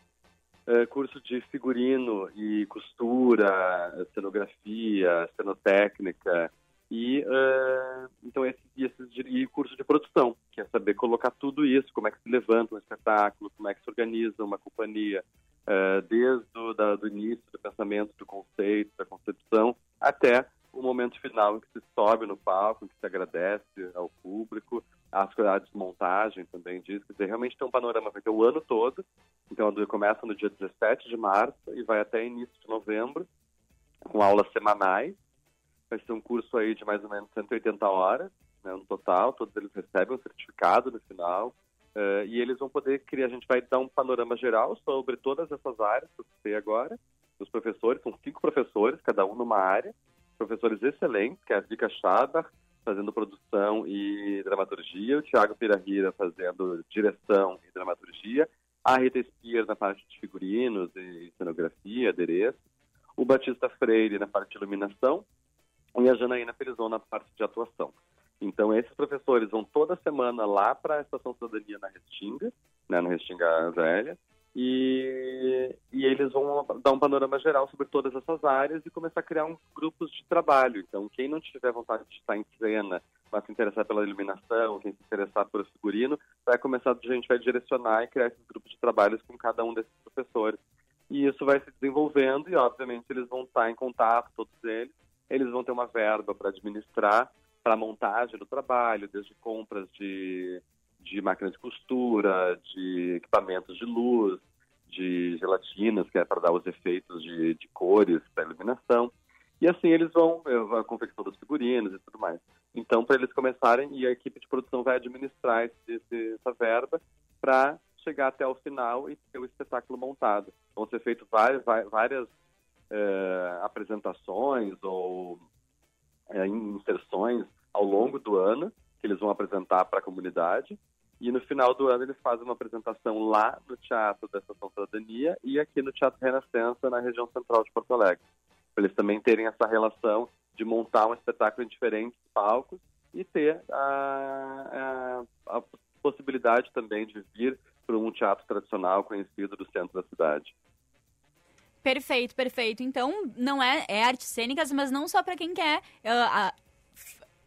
Speaker 16: É, curso de figurino e costura, cenografia, cenotécnica, e uh, então esse, esse curso de produção, que é saber colocar tudo isso, como é que se levanta um espetáculo, como é que se organiza uma companhia, uh, desde o da, do início do pensamento, do conceito, da concepção, até o momento final em que se sobe no palco, em que se agradece ao público, a desmontagem também diz, quer dizer, realmente tem um panorama, ter o ano todo, então começa no dia 17 de março e vai até início de novembro, com aulas semanais, Vai ser um curso aí de mais ou menos 180 horas, né, no total. Todos eles recebem um certificado no final. Uh, e eles vão poder criar, a gente vai dar um panorama geral sobre todas essas áreas que eu citei agora. Os professores, são cinco professores, cada um numa área. Professores excelentes, que é a Vika Schaber, fazendo produção e dramaturgia, o Thiago Pirahira fazendo direção e dramaturgia, a Rita Spear na parte de figurinos e cenografia, adereço, o Batista Freire na parte de iluminação e a Janaína Felizon na parte de atuação. Então, esses professores vão toda semana lá para a Estação Cidadania na Restinga, né, na Restinga Velha, e, e eles vão dar um panorama geral sobre todas essas áreas e começar a criar uns grupos de trabalho. Então, quem não tiver vontade de estar em cena, mas se interessar pela iluminação, quem se interessar por figurino, vai começar, a gente vai direcionar e criar esses grupos de trabalhos com cada um desses professores. E isso vai se desenvolvendo e, obviamente, eles vão estar em contato, todos eles, eles vão ter uma verba para administrar para a montagem do trabalho, desde compras de, de máquinas de costura, de equipamentos de luz, de gelatinas, que é para dar os efeitos de, de cores para iluminação. E assim eles vão, a confecção dos figurinos e tudo mais. Então, para eles começarem, e a equipe de produção vai administrar esse, essa verba para chegar até o final e ter o espetáculo montado. Vão ser feitas várias, várias é, apresentações ou é, inserções ao longo do ano que eles vão apresentar para a comunidade e no final do ano eles fazem uma apresentação lá no Teatro da Estação Cidadania e aqui no Teatro Renascença, na região central de Porto Alegre. Para eles também terem essa relação de montar um espetáculo em diferentes palcos e ter a, a, a possibilidade também de vir para um teatro tradicional conhecido do centro da cidade.
Speaker 2: Perfeito, perfeito. Então, não é, é artes cênicas, mas não só para quem quer uh, uh,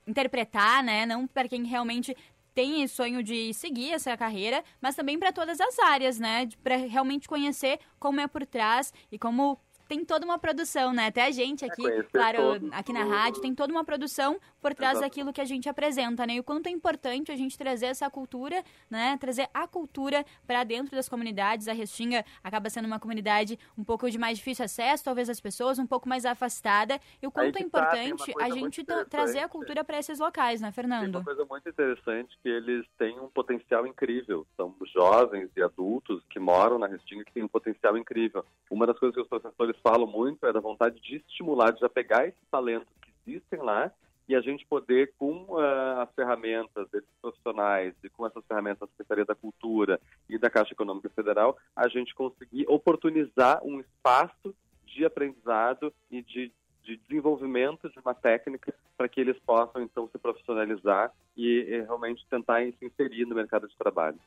Speaker 2: interpretar, né? Não para quem realmente tem esse sonho de seguir essa carreira, mas também para todas as áreas, né? Para realmente conhecer como é por trás e como tem toda uma produção, né? Até a gente aqui, claro,
Speaker 16: todos,
Speaker 2: aqui na rádio, tem toda uma produção por trás daquilo que a gente apresenta, né? E o quanto é importante a gente trazer essa cultura, né? Trazer a cultura para dentro das comunidades. A Restinga acaba sendo uma comunidade um pouco de mais difícil acesso, talvez as pessoas um pouco mais afastada. E o quanto é
Speaker 16: tá,
Speaker 2: importante
Speaker 16: tem uma
Speaker 2: a gente trazer a cultura para esses locais, né,
Speaker 16: Tem
Speaker 2: Fernando?
Speaker 16: uma coisa muito interessante que eles têm um potencial incrível. São jovens e adultos que moram na Restinga que têm um potencial incrível. Uma das coisas que os professores falam muito é da vontade de estimular, de já pegar esses talentos que existem lá e a gente poder, com ah, as ferramentas desses profissionais e com essas ferramentas da Secretaria da Cultura e da Caixa Econômica Federal, a gente conseguir oportunizar um espaço de aprendizado e de, de desenvolvimento de uma técnica para que eles possam, então, se profissionalizar e, eh, realmente tentar se inserir no mercado de trabalho.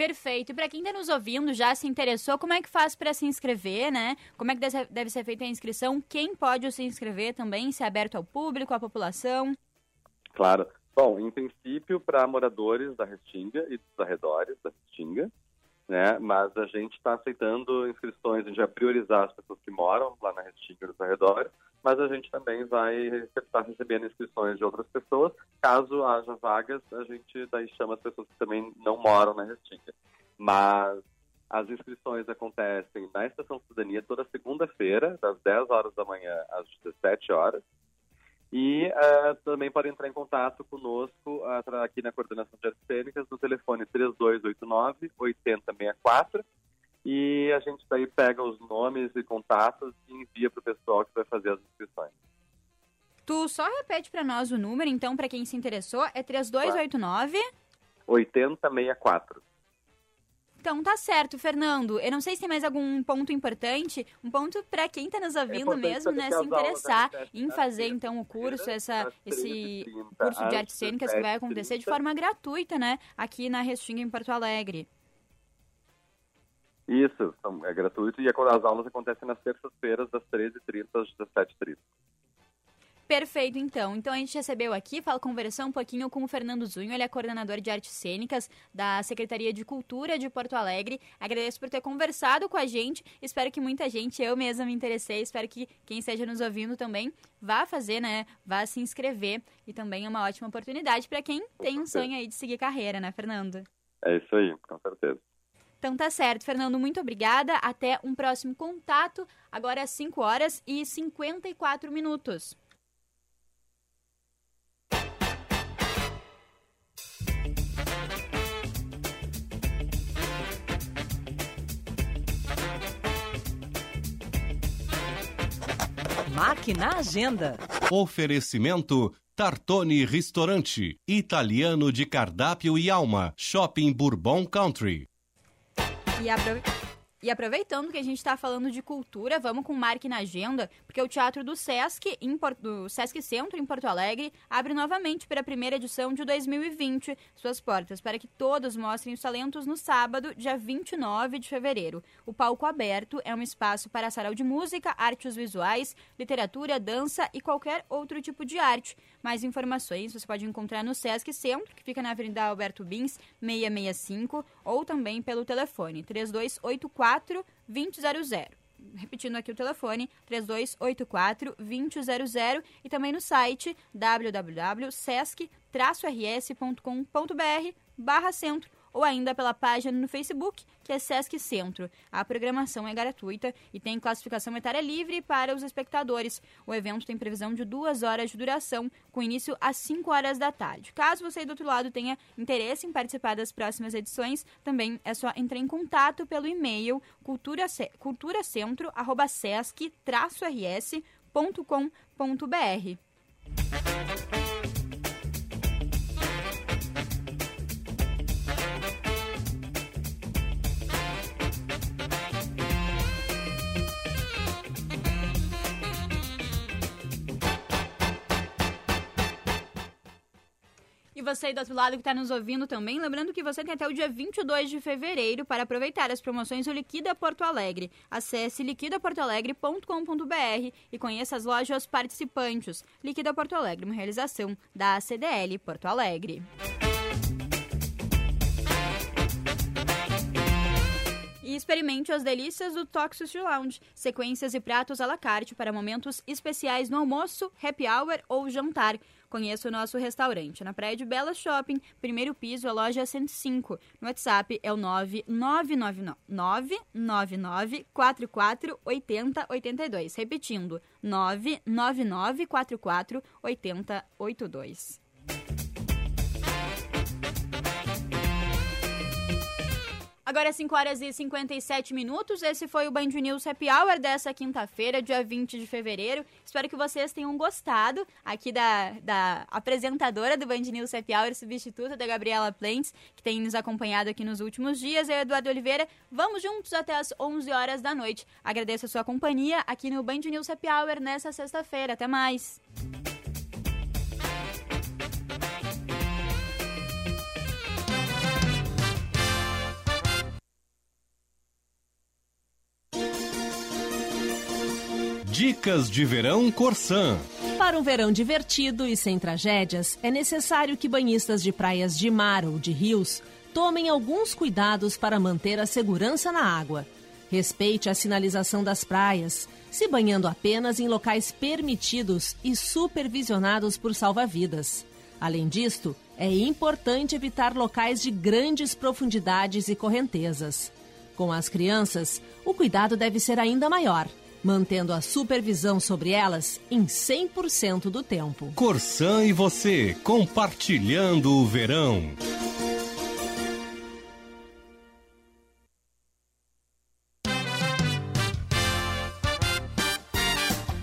Speaker 2: Perfeito. E para quem está nos ouvindo, já se interessou, como é que faz para se inscrever, né? Como é que deve- ser feita a inscrição? Quem pode se inscrever também? Se é aberto ao público, à população?
Speaker 16: Claro. Bom, em princípio, para moradores da Restinga e dos arredores da Restinga, né? Mas a gente está aceitando inscrições, a gente vai priorizar as pessoas que moram lá na Restinga e nos arredores, mas a gente também vai estar recebendo inscrições de outras pessoas. Caso haja vagas, a gente daí chama as pessoas que também não moram na Restinga. Mas as inscrições acontecem na Estação Cidadania toda segunda-feira, das 10 horas da manhã às 17 horas. E eh, também pode entrar em contato conosco tra- aqui na Coordenação de Artes Cênicas no telefone 3289-8064 e a gente daí pega os nomes e contatos e envia para o pessoal que vai fazer as inscrições.
Speaker 2: Tu só repete para nós o número, então, para quem se interessou, é 3289.
Speaker 16: 8064.
Speaker 2: Então tá certo, Fernando. Eu não sei se tem mais algum ponto importante, um ponto para quem está nos ouvindo
Speaker 16: importante
Speaker 2: mesmo, né, se interessar em fazer então o curso, essa esse curso de artes cênicas que vai acontecer de
Speaker 16: 17h30.
Speaker 2: forma gratuita, né, aqui na Restinga em Porto Alegre.
Speaker 16: Isso, é gratuito e as aulas acontecem nas terças-feiras, das 13h30 às 17h30.
Speaker 2: Perfeito, então. Então a gente recebeu aqui, fala conversar um pouquinho com o Fernando Zunho, ele é coordenador de artes cênicas da Secretaria de Cultura de Porto Alegre. Agradeço por ter conversado com a gente. Espero que muita gente, eu mesma me interessei, espero que quem esteja nos ouvindo também vá fazer, né? Vá se inscrever. E também é uma ótima oportunidade para quem tem um sonho aí de seguir carreira, né, Fernando?
Speaker 16: É isso aí, com certeza.
Speaker 2: Então tá certo, Fernando, muito obrigada. Até um próximo contato. Agora às 5 horas e 54 minutos.
Speaker 1: Máquina Agenda.
Speaker 17: Oferecimento Tartone Ristorante, italiano de cardápio e alma, Shopping Bourbon Country.
Speaker 2: E, e aproveitando que a gente está falando de cultura, vamos com o Marque na Agenda, porque o Teatro do Sesc, do Sesc Centro, em Porto Alegre, abre novamente para a primeira edição de 2020 suas portas, para que todos mostrem os talentos no sábado, dia 29 de fevereiro. O palco aberto é um espaço para sarau de música, artes visuais, literatura, dança e qualquer outro tipo de arte. Mais informações você pode encontrar no Sesc Centro, que fica na Avenida Alberto Bins, 665, ou também pelo telefone 3284 2000. Repetindo aqui o telefone, 3284-2000 e também no site www.sesc-rs.com.br barra centro ou ainda pela página no Facebook, que é Sesc Centro. A programação é gratuita e tem classificação etária livre para os espectadores. O evento tem previsão de duas horas de duração, com início às 5 horas da tarde. Caso você do outro lado tenha interesse em participar das próximas edições, também é só entrar em contato pelo e-mail culturace- culturacentro.sesc-rs.com.br. você aí do outro lado que está nos ouvindo também, lembrando que você tem até o dia 22 de fevereiro para aproveitar as promoções do Liquida Porto Alegre. Acesse liquidaportoalegre.com.br e conheça as lojas participantes. Liquida Porto Alegre, uma realização da ACDL Porto Alegre. E experimente as delícias do Toxus Lounge, sequências e pratos à la carte para momentos especiais no almoço, happy hour ou jantar. Conheça o nosso restaurante na Praia de Bela Shopping, primeiro piso, a loja 105. No WhatsApp é o 999 44 80 82. Repetindo, 999 44 80 Agora é 5 horas e 57 minutos. Esse foi o Band News Happy Hour dessa quinta-feira, dia 20 de fevereiro. Espero que vocês tenham gostado aqui da, da apresentadora do Band News Happy Hour, substituta da Gabriela Plentes, que tem nos acompanhado aqui nos últimos dias. Eu, Eduardo Oliveira, vamos juntos até as 11 horas da noite. Agradeço a sua companhia aqui no Band News Happy Hour nessa sexta-feira. Até mais!
Speaker 17: Dicas de Verão Corsã.
Speaker 11: Para um verão divertido e sem tragédias, é necessário que banhistas de praias de mar ou de rios tomem alguns cuidados para manter a segurança na água. Respeite a sinalização das praias, se banhando apenas em locais permitidos e supervisionados por salva-vidas. Além disto, é importante evitar locais de grandes profundidades e correntezas. Com as crianças, o cuidado deve ser ainda maior mantendo a supervisão sobre elas em 100% do tempo.
Speaker 17: Corsã e você, compartilhando o verão.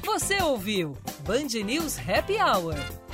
Speaker 1: Você ouviu Band News Happy Hour.